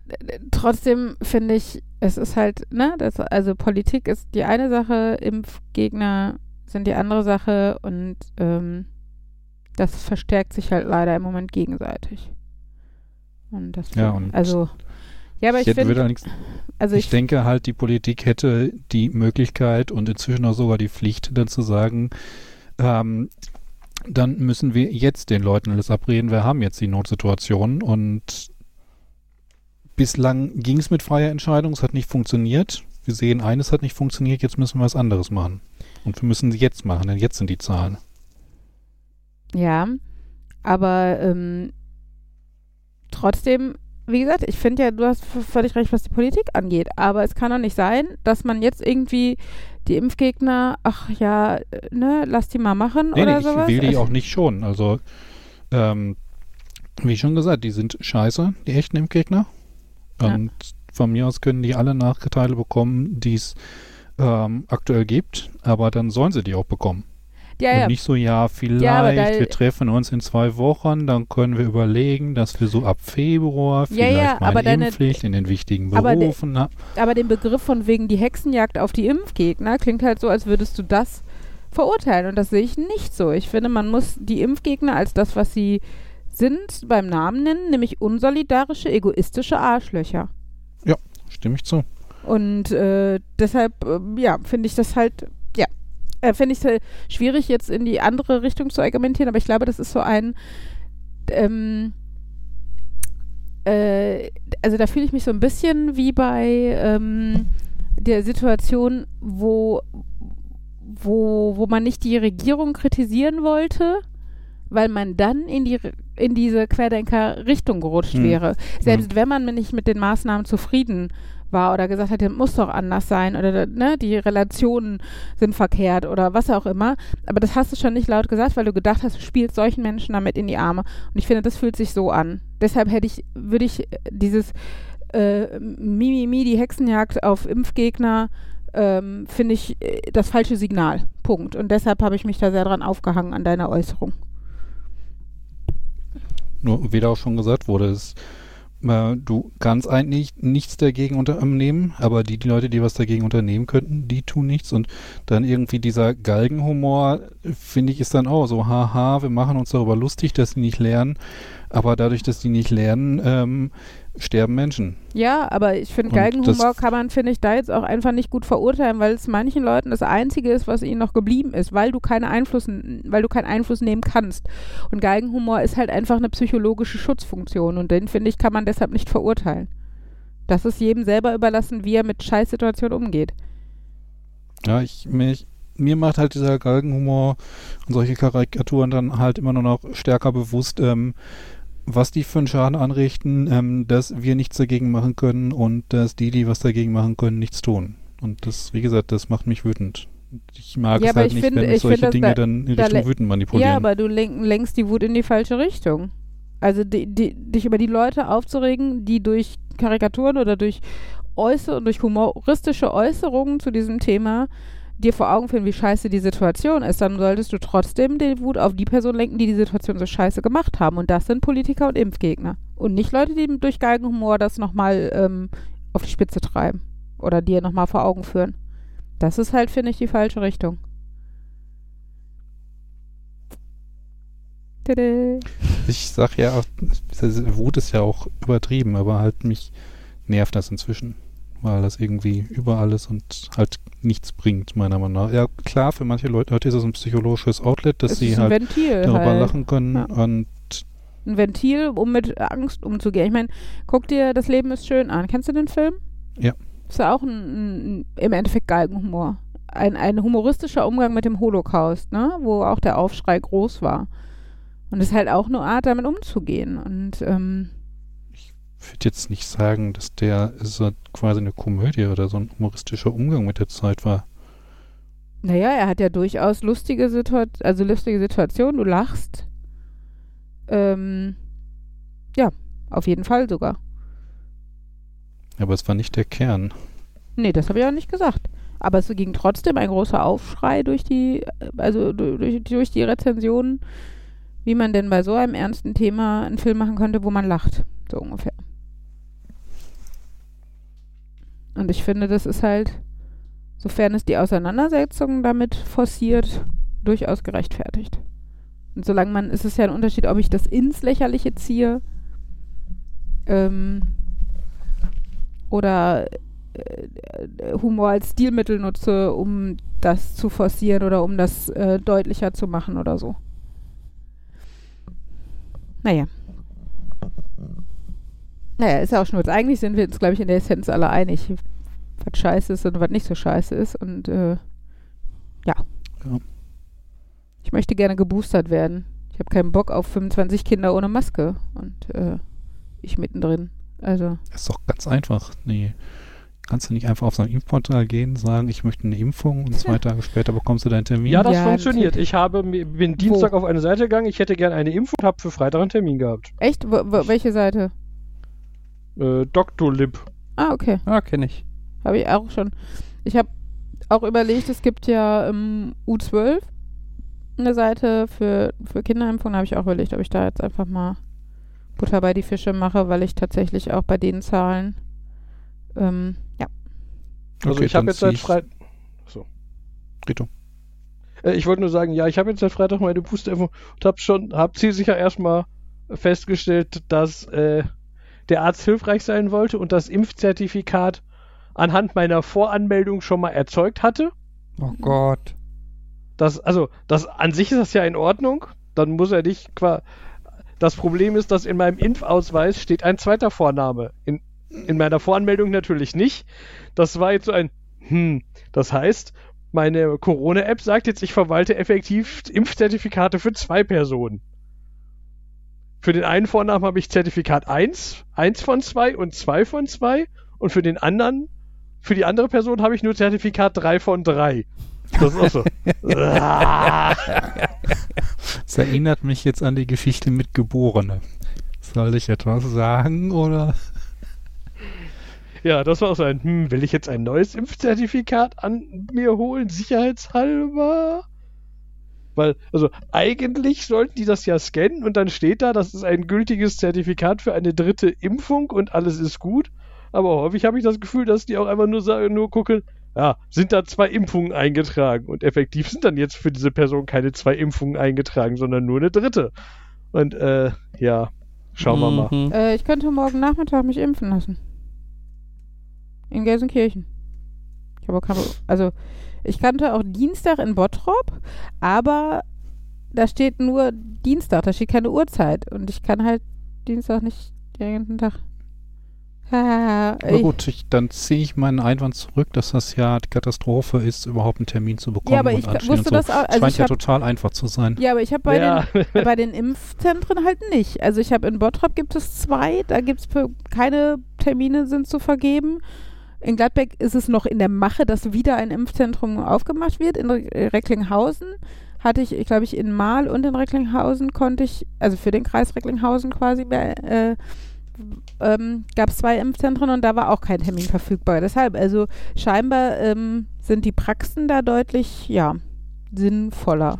trotzdem finde ich, es ist halt, ne, das, also Politik ist die eine Sache, Impfgegner sind die andere Sache und ähm, das verstärkt sich halt leider im Moment gegenseitig. Und das, Ja, und also, ja, aber ich, würde finde, also ich, ich, denke halt, die Politik hätte die Möglichkeit und inzwischen auch sogar die Pflicht, dann zu sagen, ähm, dann müssen wir jetzt den Leuten alles abreden. Wir haben jetzt die Notsituation und bislang ging es mit freier Entscheidung, es hat nicht funktioniert. Wir sehen, eines hat nicht funktioniert, jetzt müssen wir was anderes machen. Und wir müssen sie jetzt machen, denn jetzt sind die Zahlen. ja, aber ähm, trotzdem, wie gesagt, ich finde ja, du hast völlig recht, was die Politik angeht, aber es kann doch nicht sein, dass man jetzt irgendwie die Impfgegner, ach ja, äh, ne, lass die mal machen Nee, oder nee, ich sowas. will die auch nicht schon. Also, ähm, wie schon gesagt, die sind scheiße, die echten Impfgegner. Ja. Und von mir aus können die alle Nachteile bekommen, die es ähm, aktuell gibt, aber dann sollen sie die auch bekommen. Ja, Und ja. nicht so, ja, vielleicht, Ja, wir treffen uns in zwei Wochen, dann können wir überlegen, dass wir so ab Februar Ja, vielleicht ja, mal eine deine- Impfpflicht in den wichtigen Berufen haben. Aber den Begriff von wegen die Hexenjagd auf die Impfgegner klingt halt so, als würdest du das verurteilen. Und das sehe ich nicht so. Ich finde, man muss die Impfgegner als das, was sie sind, beim Namen nennen, nämlich unsolidarische, egoistische Arschlöcher. Stimme ich zu. Und äh, deshalb, ähm, ja, finde ich das halt, ja, äh, finde ich es halt schwierig, jetzt in die andere Richtung zu argumentieren, aber ich glaube, das ist so ein, ähm, äh, also da fühle ich mich so ein bisschen wie bei ähm, der Situation, wo, wo, wo man nicht die Regierung kritisieren wollte, weil man dann in die in diese Querdenker-Richtung gerutscht Hm. wäre. Selbst wenn man nicht mit den Maßnahmen zufrieden war oder gesagt hat, das muss doch anders sein oder ne, die Relationen sind verkehrt oder was auch immer. Aber das hast du schon nicht laut gesagt, weil du gedacht hast, du spielst solchen Menschen damit in die Arme. Und ich finde, das fühlt sich so an. Deshalb hätte ich, würde ich dieses äh, Mimimi, die Hexenjagd auf Impfgegner, ähm, finde ich äh, das falsche Signal. Punkt. Und deshalb habe ich mich da sehr dran aufgehangen an deiner Äußerung. Nur, wie da auch schon gesagt wurde, ist, äh, du kannst eigentlich nichts dagegen unternehmen, aber die, die Leute, die was dagegen unternehmen könnten, die tun nichts. Und dann irgendwie dieser Galgenhumor, finde ich, ist dann auch so, haha, wir machen uns darüber lustig, dass die nicht lernen. Aber dadurch, dass die nicht lernen, ähm, sterben Menschen. Ja, aber ich finde, Galgenhumor das- kann man, finde ich, da jetzt auch einfach nicht gut verurteilen, weil es manchen Leuten das Einzige ist, was ihnen noch geblieben ist, weil du keine Einfluss, weil du keinen Einfluss nehmen kannst. Und Galgenhumor ist halt einfach eine psychologische Schutzfunktion und den, finde ich, kann man deshalb nicht verurteilen. Das ist jedem selber überlassen, wie er mit Scheißsituationen umgeht. Ja, ich, mich, mir macht halt dieser Galgenhumor und solche Karikaturen dann halt immer nur noch stärker bewusst, ähm, was die für einen Schaden anrichten, ähm, dass wir nichts dagegen machen können und dass die, die was dagegen machen können, nichts tun. Und das, wie gesagt, das macht mich wütend. Ich mag Ja, es halt ich nicht, finde- wenn solche dass Dinge da- dann in da Richtung wütend manipulieren. Ja, aber du lenk, lenkst die Wut in die falsche Richtung. Also die, die, dich über die Leute aufzuregen, die durch Karikaturen oder durch Äußer durch humoristische Äußerungen zu diesem Thema dir vor Augen führen, wie scheiße die Situation ist, dann solltest du trotzdem den Wut auf die Person lenken, die die Situation so scheiße gemacht haben. Und das sind Politiker und Impfgegner. Und nicht Leute, die durch Galgenhumor das nochmal ähm, auf die Spitze treiben. Oder dir nochmal vor Augen führen. Das ist halt, finde ich, die falsche Richtung. Ich sag ja, Wut ist ja auch übertrieben, aber halt mich nervt das inzwischen. Weil das irgendwie überall ist und halt nichts bringt, meiner Meinung nach. Ja, klar, für manche Leute ist es ein psychologisches Outlet, dass Es sie halt Ventil darüber halt. lachen können Ja. und Ein Ventil, um mit Angst umzugehen. Ich meine, guck dir Das Leben ist schön an. Kennst du den Film? Ja. Ist ja auch ein, ein, im Endeffekt Galgenhumor. Ein, ein humoristischer Umgang mit dem Holocaust, ne? wo auch der Aufschrei groß war. Und es ist halt auch eine Art, damit umzugehen. Und ähm, würde jetzt nicht sagen, dass der so quasi eine Komödie oder so ein humoristischer Umgang mit der Zeit war. naja, er hat ja durchaus lustige Situationen, also lustige Situationen, du lachst. Ähm, ja, auf jeden Fall sogar. Aber es war nicht der Kern. Nee, das habe ich auch nicht gesagt. Aber es ging trotzdem ein großer Aufschrei durch die, also du- durch, durch die Rezensionen, wie man denn bei so einem ernsten Thema einen Film machen könnte, wo man lacht. So ungefähr. Und ich finde, das ist halt, sofern es die Auseinandersetzung damit forciert, durchaus gerechtfertigt. Und solange man, ist es ja ein Unterschied, ob ich das ins Lächerliche ziehe ähm, oder äh, Humor als Stilmittel nutze, um das zu forcieren oder um das äh, deutlicher zu machen oder so. Naja. Naja, ist ja auch Schnurz. Eigentlich sind wir uns, glaube ich, in der Essenz alle einig, was scheiße ist und was nicht so scheiße ist. Und äh, ja. Ja. Ich möchte gerne geboostert werden. Ich habe keinen Bock auf 25 Kinder ohne Maske. Und äh, ich mittendrin. Also. Das ist doch ganz einfach. Nee. Kannst du nicht einfach auf so ein Impfportal gehen, sagen, ich möchte eine Impfung und zwei Tage später bekommst du deinen Termin? Ja, das Ja, funktioniert. Ich habe, bin Dienstag auf eine Seite gegangen, ich hätte gerne eine Impfung und habe für Freitag einen Termin gehabt. Echt? Wo, wo, welche Seite? Äh, Doctolib. Ah, okay. Ah, kenne ich. Habe ich auch schon. Ich habe auch überlegt, es gibt ja ähm, U12 eine Seite für, für Kinderimpfungen. Da habe ich auch überlegt, ob ich da jetzt einfach mal Butter bei die Fische mache, weil ich tatsächlich auch bei den Zahlen, ähm, ja. Also Okay, ich habe jetzt seit Freitag. So. Rito. Äh, ich wollte nur sagen, ja, ich habe jetzt seit Freitag meine Boosterimpfung und habe schon, habe zielsicher erstmal festgestellt, dass äh, der Arzt hilfreich sein wollte und das Impfzertifikat anhand meiner Voranmeldung schon mal erzeugt hatte. Oh Gott. Das, also, das an sich ist das ja in Ordnung. Dann muss er nicht qua. Das Problem ist, dass in meinem Impfausweis steht ein zweiter Vorname. In, in meiner Voranmeldung natürlich nicht. Das war jetzt so ein, hm, das heißt, meine Corona-App sagt jetzt, ich verwalte effektiv Impfzertifikate für zwei Personen. Für den einen Vornamen habe ich Zertifikat 1, 1 von 2 und 2 von 2. Und für den anderen, für die andere Person habe ich nur Zertifikat 3 von 3. Das ist auch so. Das erinnert mich jetzt an die Geschichte mit Geborene. Soll ich etwas sagen oder? Ja, das war auch so ein, hm, will ich jetzt ein neues Impfzertifikat an mir holen, sicherheitshalber? Weil, also eigentlich sollten die das ja scannen und dann steht da, das ist ein gültiges Zertifikat für eine dritte Impfung und alles ist gut. Aber häufig habe ich das Gefühl, dass die auch einfach nur sagen, nur gucken, ja, sind da zwei Impfungen eingetragen und effektiv sind dann jetzt für diese Person keine zwei Impfungen eingetragen, sondern nur eine dritte. Und äh, ja, schauen wir mal. Mhm. Äh, ich könnte morgen Nachmittag mich impfen lassen. In Gelsenkirchen. Ich habe keine, also ich kannte auch Dienstag in Bottrop, aber da steht nur Dienstag, da steht keine Uhrzeit und ich kann halt Dienstag nicht den ganzen Tag. Na gut, ich, dann ziehe ich meinen Einwand zurück, dass das ja die Katastrophe ist, überhaupt einen Termin zu bekommen. ja, aber und ich wusste so. das auch. Also Scheint ich ja hab, total einfach zu sein. ja, aber ich habe bei, ja, den, bei den Impfzentren halt nicht. Also ich habe in Bottrop gibt es zwei, da gibt es keine Termine sind zu vergeben. In Gladbeck ist es noch in der Mache, dass wieder ein Impfzentrum aufgemacht wird. In Re- Recklinghausen hatte ich, ich glaube ich, in Mahl und in Recklinghausen konnte ich, also für den Kreis Recklinghausen quasi, äh, ähm, gab es zwei Impfzentren und da war auch kein Termin verfügbar. Deshalb, also scheinbar ähm, sind die Praxen da deutlich, ja, sinnvoller.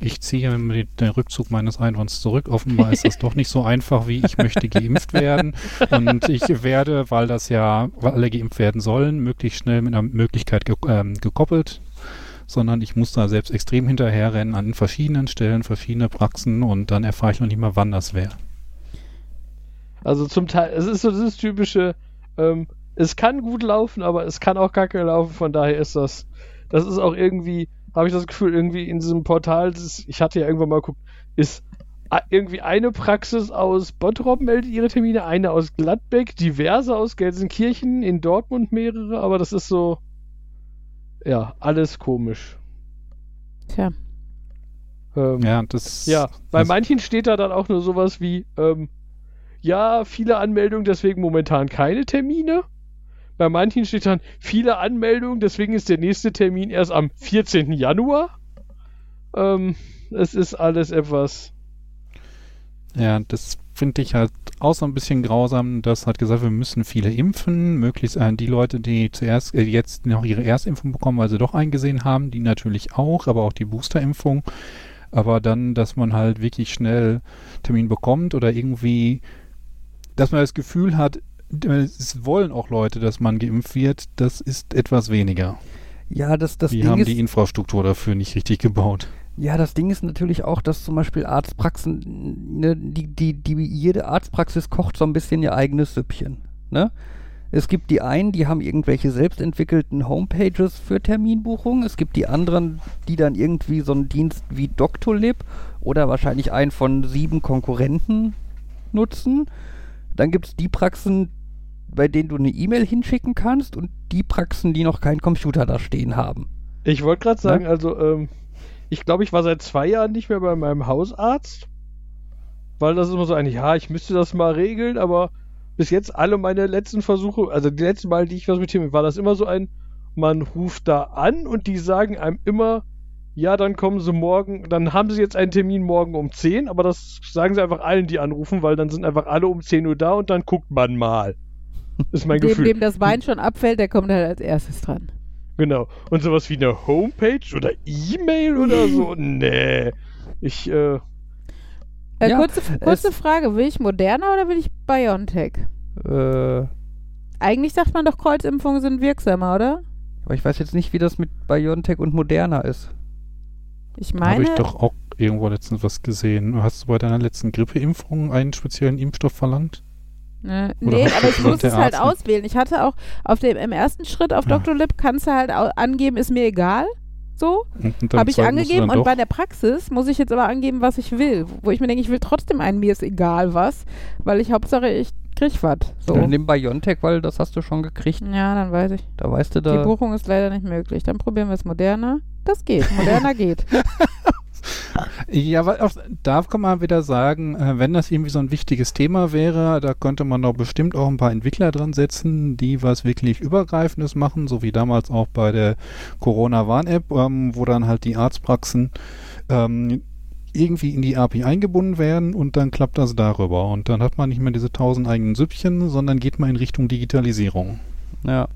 Ich ziehe den, Rückzug meines Einwands zurück. Offenbar ist das doch nicht so einfach, wie ich möchte geimpft werden. Und ich werde, weil das ja, weil alle geimpft werden sollen, möglichst schnell mit einer Möglichkeit ge ähm, gekoppelt. Sondern ich muss da selbst extrem hinterherrennen an verschiedenen Stellen, verschiedene Praxen und dann erfahre ich noch nicht mal, wann das wäre. Also zum Teil, es ist so dieses typische, ähm, es kann gut laufen, aber es kann auch kacke laufen, von daher ist das, das ist auch irgendwie, habe ich das Gefühl, irgendwie in diesem Portal, das, ich hatte ja irgendwann mal geguckt, ist a- irgendwie eine Praxis aus Bottrop meldet ihre Termine, eine aus Gladbeck, diverse aus Gelsenkirchen, in Dortmund mehrere, aber das ist so, ja, alles komisch. Tja. Ähm, Ja, das. ja, bei das- manchen steht da dann auch nur sowas wie, ähm, ja, viele Anmeldungen, deswegen momentan keine Termine. Bei manchen steht dann viele Anmeldungen, deswegen ist der nächste Termin erst am 14. Januar. Ähm, es ist alles etwas. Ja, das finde ich halt auch so ein bisschen grausam. Das hat gesagt, wir müssen viele impfen, möglichst äh, die Leute, die zuerst äh, jetzt noch ihre Erstimpfung bekommen, weil sie doch eingesehen haben, die natürlich auch, aber auch die Boosterimpfung. Aber dann, dass man halt wirklich schnell Termin bekommt oder irgendwie, dass man das Gefühl hat, es wollen auch Leute, dass man geimpft wird, das ist etwas weniger. Ja, das, das Die Ding haben ist, die Infrastruktur dafür nicht richtig gebaut. ja, das Ding ist natürlich auch, dass zum Beispiel Arztpraxen, ne, die, die, die, jede Arztpraxis kocht so ein bisschen ihr eigenes Süppchen. Ne? Es gibt die einen, die haben irgendwelche selbstentwickelten Homepages für Terminbuchungen. Es gibt die anderen, die dann irgendwie so einen Dienst wie Doctolib oder wahrscheinlich einen von sieben Konkurrenten nutzen. Dann gibt es die Praxen, bei denen du eine E-Mail hinschicken kannst und die Praxen, die noch keinen Computer da stehen haben. Ich wollte gerade sagen, also, ähm, ich glaube, ich war seit zwei Jahren nicht mehr bei meinem Hausarzt. Weil das ist immer so ein, ja, ich müsste das mal regeln, aber bis jetzt alle meine letzten Versuche, also die letzten Mal, die ich was mit ihm, war das immer so ein, man ruft da an und die sagen einem immer, ja, dann kommen sie morgen, dann haben sie jetzt einen Termin morgen um 10, aber das sagen sie einfach allen, die anrufen, weil dann sind einfach alle um 10 Uhr da und dann guckt man mal. Ist mein Dem, Gefühl. dem das Bein schon abfällt, der kommt halt als erstes dran. Genau. Und sowas wie eine Homepage oder E-Mail oder so? Nee. Ich, äh, Äh, Ja, kurze kurze Frage, will ich Moderna oder will ich BioNTech? Äh, Eigentlich sagt man doch, Kreuzimpfungen sind wirksamer, oder? aber ich weiß jetzt nicht, wie das mit BioNTech und Moderna ist. Ich Habe meine, ich doch auch irgendwo letztens was gesehen. Hast du bei deiner letzten Grippeimpfung einen speziellen Impfstoff verlangt? Ne, nee, aber ich muss es halt Arzt auswählen. Ich hatte auch auf dem im ersten Schritt auf Ja. Dr. Lip kannst du halt angeben, ist mir egal. So, habe ich angegeben und bei der Praxis muss ich jetzt aber angeben, was ich will. Wo ich mir denke, ich will trotzdem einen, mir ist egal was, weil ich Hauptsache ich krieg was. So. Dann nimm BioNTech, weil das hast du schon gekriegt. Ja, dann weiß ich. Da weißt du Die da. Buchung ist leider nicht möglich. Dann probieren wir es Moderna. Das geht. Moderna geht. Ja, weil auf, da kann man wieder sagen, äh, wenn das irgendwie so ein wichtiges Thema wäre, da könnte man doch bestimmt auch ein paar Entwickler dran setzen, die was wirklich Übergreifendes machen, so wie damals auch bei der Corona-Warn-App, ähm, wo dann halt die Arztpraxen ähm, irgendwie in die API eingebunden werden und dann klappt das darüber. Und dann hat man nicht mehr diese tausend eigenen Süppchen, sondern geht mal in Richtung Digitalisierung. Ja.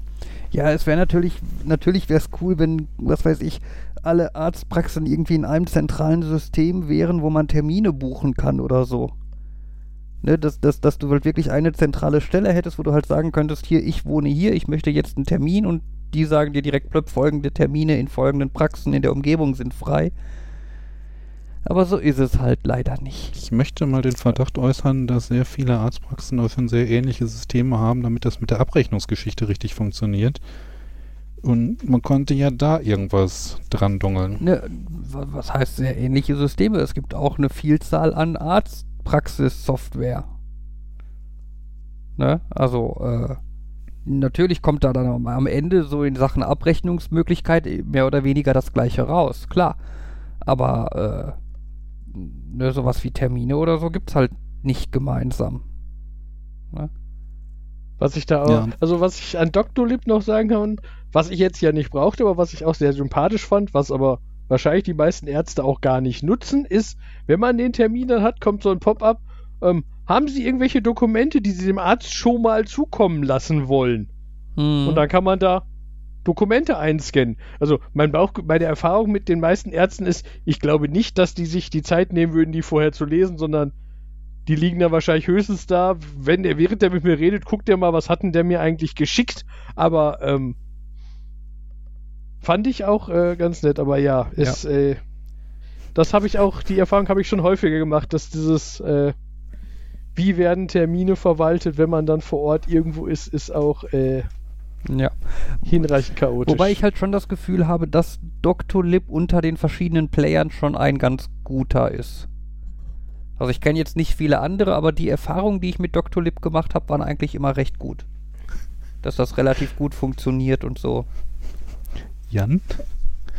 Ja, es wäre natürlich, natürlich wäre es cool, wenn, was weiß ich, alle Arztpraxen irgendwie in einem zentralen System wären, wo man Termine buchen kann oder so. Ne, dass, dass, dass du halt wirklich eine zentrale Stelle hättest, wo du halt sagen könntest, hier, ich wohne hier, ich möchte jetzt einen Termin und die sagen dir direkt, plöpp, folgende Termine in folgenden Praxen in der Umgebung sind frei. Aber so ist es halt leider nicht. Ich möchte mal den Verdacht äußern, dass sehr viele Arztpraxen auch schon sehr ähnliche Systeme haben, damit das mit der Abrechnungsgeschichte richtig funktioniert. Und man konnte ja da irgendwas dran dongeln. Ne, wa- was heißt sehr ähnliche Systeme? Es gibt auch eine Vielzahl an Arztpraxis-Software. Ne? Also, äh, natürlich kommt da dann am- Ende so in Sachen Abrechnungsmöglichkeit mehr oder weniger das gleiche raus, klar. Aber äh, ne, sowas wie Termine oder so gibt es halt nicht gemeinsam. Was ich da auch, Ja. also was ich an Dr. Lip noch sagen kann, was ich jetzt ja nicht brauchte, aber was ich auch sehr sympathisch fand, was aber wahrscheinlich die meisten Ärzte auch gar nicht nutzen, ist, wenn man den Termin dann hat, kommt so ein Pop-up, ähm, haben Sie irgendwelche Dokumente, die Sie dem Arzt schon mal zukommen lassen wollen? Hm. Und dann kann man da Dokumente einscannen. Also mein Bauch, meine Erfahrung mit den meisten Ärzten ist, ich glaube nicht, dass die sich die Zeit nehmen würden, die vorher zu lesen, sondern die liegen da wahrscheinlich höchstens da, wenn der, während der mit mir redet, guckt der mal, was hat denn der mir eigentlich geschickt. Aber ähm, fand ich auch äh, ganz nett, aber ja, ist, Äh, das habe ich auch, die Erfahrung habe ich schon häufiger gemacht, dass dieses äh, wie werden Termine verwaltet, wenn man dann vor Ort irgendwo ist, ist auch äh, ja. hinreichend chaotisch. Wobei ich halt schon das Gefühl habe, dass Dr. Lip unter den verschiedenen Playern schon ein ganz guter ist. Also ich kenne jetzt nicht viele andere, aber die Erfahrungen, die ich mit Dr. Lip gemacht habe, waren eigentlich immer recht gut. Dass das relativ gut funktioniert und so. Jan,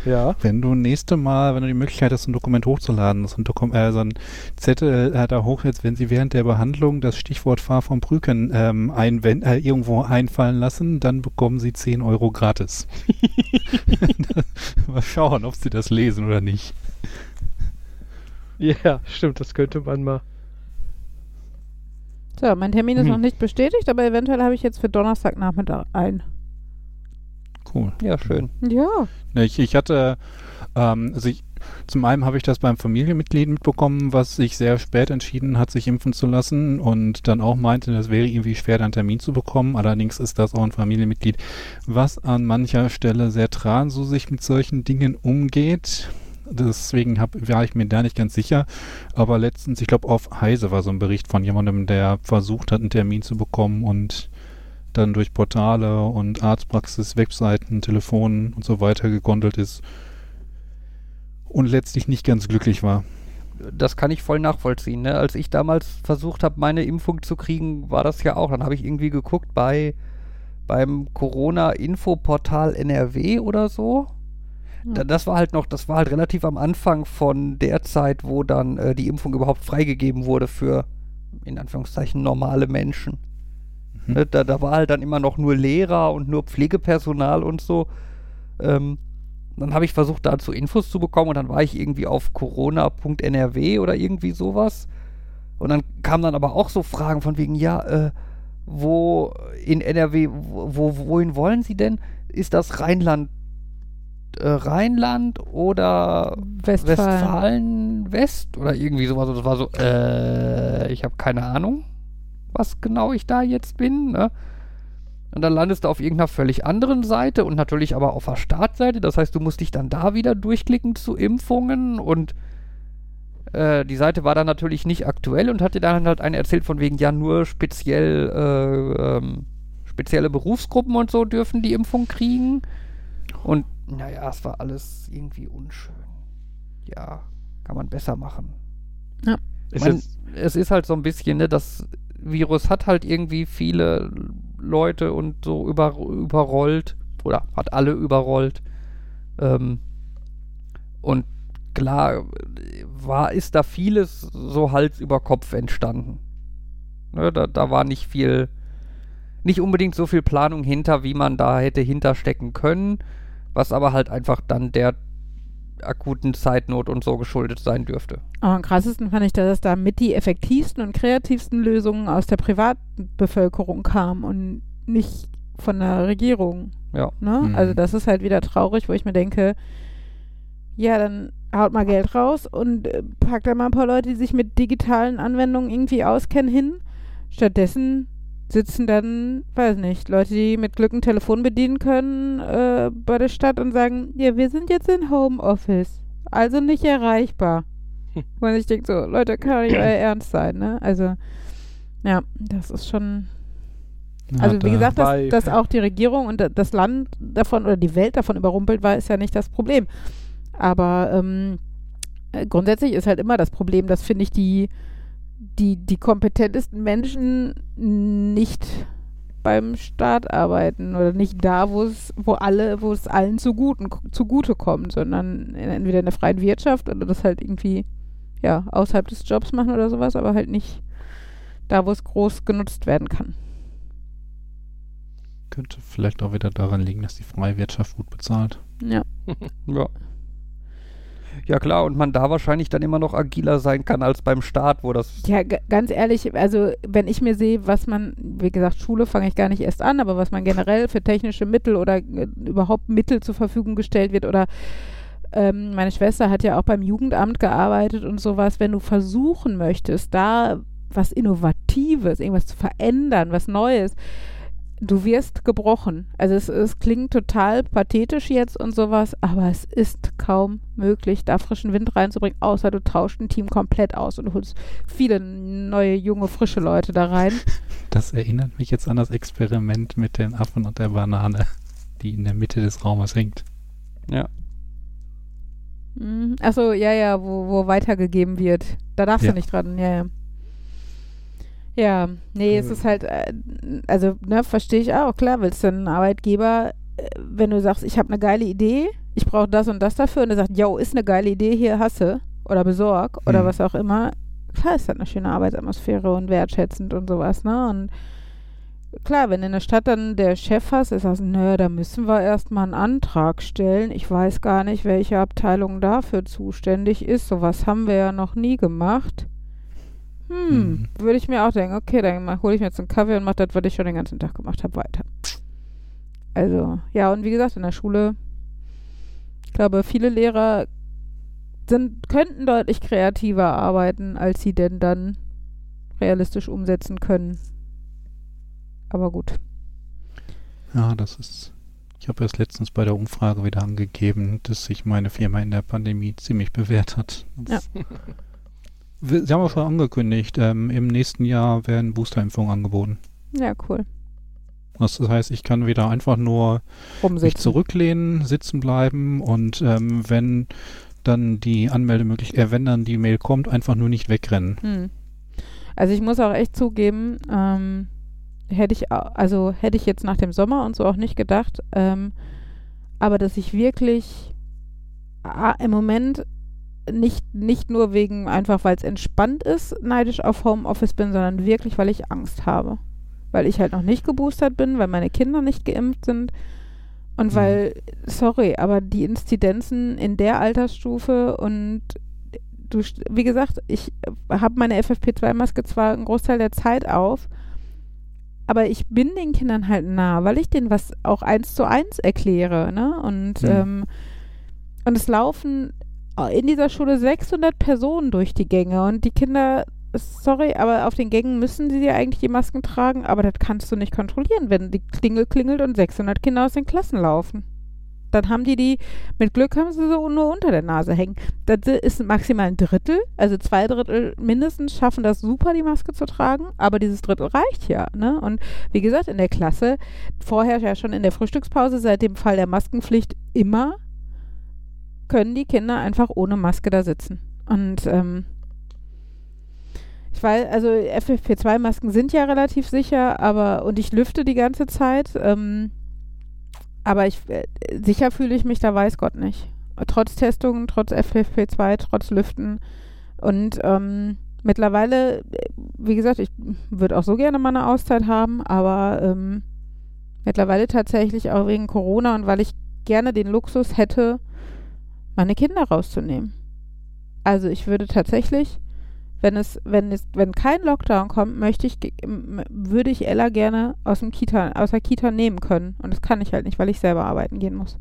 ja. wenn du nächste Mal, wenn du die Möglichkeit hast, ein Dokument hochzuladen, so ein, Dokum äh, so ein Zettel äh, da hochhältst, wenn sie während der Behandlung das Stichwort Fahr vom Prüken ähm, einwend, äh, irgendwo einfallen lassen, dann bekommen sie 10 Euro gratis. Mal schauen, ob sie das lesen oder nicht. Ja, stimmt, das könnte man mal. So, mein Termin ist Hm. noch nicht bestätigt, aber eventuell habe ich jetzt für Donnerstagnachmittag ein. Cool. Ja, schön. Ja. Ne, Ich, ich hatte, ähm, also ich, zum einen habe ich das beim Familienmitglied mitbekommen, was sich sehr spät entschieden hat, sich impfen zu lassen und dann auch meinte, das wäre irgendwie schwer, da einen Termin zu bekommen. Allerdings ist das auch ein Familienmitglied, was an mancher Stelle sehr transusig mit solchen Dingen umgeht. Deswegen hab, war ich mir da nicht ganz sicher. Aber letztens, ich glaube, auf Heise war so ein Bericht von jemandem, der versucht hat, einen Termin zu bekommen und dann durch Portale und Arztpraxis, Webseiten, Telefonen und so weiter gegondelt ist und letztlich nicht ganz glücklich war. Das kann ich voll nachvollziehen. Ne? Als ich damals versucht habe, meine Impfung zu kriegen, war das ja auch. Dann habe ich irgendwie geguckt bei beim Corona-Infoportal NRW oder so. Da, das war halt noch, das war halt relativ am Anfang von der Zeit, wo dann äh, die Impfung überhaupt freigegeben wurde für, in Anführungszeichen, normale Menschen. Mhm. Ne, da, da war halt dann immer noch nur Lehrer und nur Pflegepersonal und so. Ähm, dann habe ich versucht, dazu Infos zu bekommen und dann war ich irgendwie auf corona.nrw oder irgendwie sowas. Und dann kamen dann aber auch so Fragen von wegen, ja, äh, wo in NRW, wo, wohin wollen Sie denn? Ist das Rheinland äh, Rheinland oder Westfalen. Westfalen West oder irgendwie sowas. Und Das war so, äh, ich habe keine Ahnung, was genau ich da jetzt bin. Ne? Und dann landest du auf irgendeiner völlig anderen Seite und natürlich aber auf der Startseite. Das heißt, du musst dich dann da wieder durchklicken zu Impfungen und äh, die Seite war dann natürlich nicht aktuell und hat dir dann halt eine erzählt von wegen, ja, nur speziell, äh, ähm, spezielle Berufsgruppen und so dürfen die Impfung kriegen. Und naja, es war alles irgendwie unschön. Ja, kann man besser machen. Ist Man, es ist halt so ein bisschen, ne, das Virus hat halt irgendwie viele Leute und so über, überrollt oder hat alle überrollt. Ähm, und klar war, ist da vieles so Hals über Kopf entstanden. Ne, da, da war nicht viel, nicht unbedingt so viel Planung hinter, wie man da hätte hinterstecken können, was aber halt einfach dann der akuten Zeitnot und so geschuldet sein dürfte. Aber am krassesten fand ich, dass da mit die effektivsten und kreativsten Lösungen aus der Privatbevölkerung kamen und nicht von der Regierung. Ja. Ne? Mhm. Also das ist halt wieder traurig, wo ich mir denke, ja, dann haut mal Geld raus und äh, packt da mal ein paar Leute, die sich mit digitalen Anwendungen irgendwie auskennen, hin. Stattdessen sitzen dann, weiß nicht, Leute, die mit Glück ein Telefon bedienen können äh, bei der Stadt und sagen, ja, wir sind jetzt in Homeoffice, also nicht erreichbar. Hm. Und ich denke so, Leute, kann doch nicht euer Ernst sein, ne? Also, ja, das ist schon also wie gesagt, dass, dass auch die Regierung und da- das Land davon oder die Welt davon überrumpelt war, ist ja nicht das Problem. Aber ähm, äh, grundsätzlich ist halt immer das Problem, dass finde ich die, die, die kompetentesten Menschen nicht beim Staat arbeiten oder nicht da, wo es, wo alle, wo es allen zuguten, zugute kommt, sondern in, entweder in der freien Wirtschaft oder das halt irgendwie ja außerhalb des Jobs machen oder sowas, aber halt nicht da, wo es groß genutzt werden kann. Könnte vielleicht auch wieder daran liegen, dass die freie Wirtschaft gut bezahlt. Ja. Ja. Ja klar, und man da wahrscheinlich dann immer noch agiler sein kann als beim Staat, wo das Ja, ganz ehrlich, also wenn ich mir sehe, was man, wie gesagt, Schule fange ich gar nicht erst an, aber was man generell für technische Mittel oder äh, überhaupt Mittel zur Verfügung gestellt wird oder ähm, meine Schwester hat ja auch beim Jugendamt gearbeitet und sowas, wenn du versuchen möchtest, da was Innovatives, irgendwas zu verändern, was Neues, du wirst gebrochen. Also es, es klingt total pathetisch jetzt und sowas, aber es ist kaum möglich, da frischen Wind reinzubringen, außer du tauscht ein Team komplett aus und holst viele neue, junge, frische Leute da rein. Das erinnert mich jetzt an das Experiment mit den Affen und der Banane, die in der Mitte des Raumes hängt. ja. Mhm. Achso, ja, ja, wo, wo weitergegeben wird. Da darfst Ja. du nicht dran, ja, ja. Ja, nee, es Äh. ist halt, äh, also, ne, verstehe ich auch, klar, willst du einen Arbeitgeber, äh, wenn du sagst, ich habe eine geile Idee, ich brauche das und das dafür, und er sagt, yo, ist eine geile Idee, hier hasse, oder besorg, oder Mhm. was auch immer, klar ist das eine schöne Arbeitsatmosphäre und wertschätzend und sowas, ne, und klar, wenn in der Stadt dann der Chef hast, ist das, nö, da müssen wir erstmal einen Antrag stellen. Ich weiß gar nicht, welche Abteilung dafür zuständig ist. Sowas haben wir ja noch nie gemacht. Hm, Mhm. würde ich mir auch denken, okay, dann hole ich mir jetzt einen Kaffee und mache das, was ich schon den ganzen Tag gemacht habe, weiter. Also, ja, und wie gesagt, in der Schule, ich glaube, viele Lehrer sind, könnten deutlich kreativer arbeiten, als sie denn dann realistisch umsetzen können. Aber gut. Ja, das ist. Ich habe erst letztens bei der Umfrage wieder angegeben, dass sich meine Firma in der Pandemie ziemlich bewährt hat. Das- Wir- Sie haben auch schon angekündigt, ähm, im nächsten Jahr werden Boosterimpfungen angeboten. Ja, cool. Das heißt, ich kann wieder einfach nur mich zurücklehnen, sitzen bleiben und ähm, wenn dann die Anmeldemöglichkeit, äh, wenn dann die Mail kommt, einfach nur nicht wegrennen. Hm. Also ich muss auch echt zugeben, ähm, hätte ich, au- also hätte ich jetzt nach dem Sommer und so auch nicht gedacht, ähm, aber dass ich wirklich ah, im Moment nicht, nicht nur wegen einfach, weil es entspannt ist, neidisch auf Homeoffice bin, sondern wirklich, weil ich Angst habe. Weil ich halt noch nicht geboostert bin, weil meine Kinder nicht geimpft sind und Mhm. weil, sorry, aber die Inzidenzen in der Altersstufe und du, wie gesagt, ich habe meine FFP2-Maske zwar einen Großteil der Zeit auf, aber ich bin den Kindern halt nah, weil ich denen was auch eins zu eins erkläre, ne? Und Mhm. ähm, und es laufen in dieser Schule 600 Personen durch die Gänge und die Kinder, sorry, aber auf den Gängen müssen sie ja eigentlich die Masken tragen, aber das kannst du nicht kontrollieren, wenn die Klingel klingelt und 600 Kinder aus den Klassen laufen. Dann haben die die, mit Glück haben sie so nur unter der Nase hängen. Das ist maximal ein Drittel, also zwei Drittel mindestens schaffen das super, die Maske zu tragen, aber dieses Drittel reicht ja. Ne? Und wie gesagt, in der Klasse, vorher ja schon in der Frühstückspause, seit dem Fall der Maskenpflicht immer, können die Kinder einfach ohne Maske da sitzen. Und ähm, ich weiß, also FFP2-Masken sind ja relativ sicher, aber und ich lüfte die ganze Zeit. Ähm, aber ich, äh, sicher fühle ich mich da, weiß Gott nicht. Trotz Testungen, trotz FFP2, trotz Lüften. Und ähm, mittlerweile, äh, wie gesagt, ich würde auch so gerne mal eine Auszeit haben, aber ähm, mittlerweile tatsächlich auch wegen Corona und weil ich gerne den Luxus hätte, meine Kinder rauszunehmen. Also ich würde tatsächlich, wenn es, wenn es, wenn kein Lockdown kommt, möchte ich, würde ich Ella gerne aus dem Kita, aus der Kita nehmen können. Und das kann ich halt nicht, weil ich selber arbeiten gehen muss.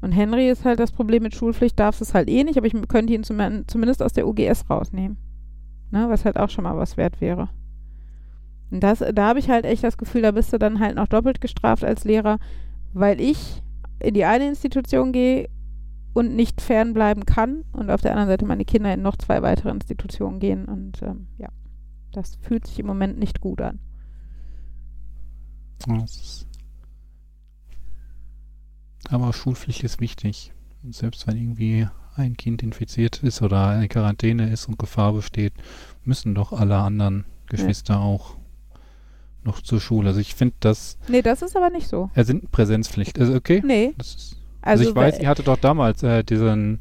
Und Henry ist halt das Problem mit Schulpflicht, darf es halt eh nicht, aber ich könnte ihn zum, zumindest aus der UGS rausnehmen. Ne, was halt auch schon mal was wert wäre. Und das, da habe ich halt echt das Gefühl, da bist du dann halt noch doppelt gestraft als Lehrer, weil ich in die eine Institution gehe und nicht fernbleiben kann und auf der anderen Seite meine Kinder in noch zwei weitere Institutionen gehen und ähm, ja, das fühlt sich im Moment nicht gut an. Aber Schulpflicht ist wichtig. Und selbst wenn irgendwie ein Kind infiziert ist oder eine Quarantäne ist und Gefahr besteht, müssen doch alle anderen Geschwister ja. auch noch zur Schule. Also ich finde das. Nee, das ist aber nicht so. Er sind Präsenzpflicht. Also okay. Nee. Das ist also, also ich weiß, ihr hattet doch damals äh, diese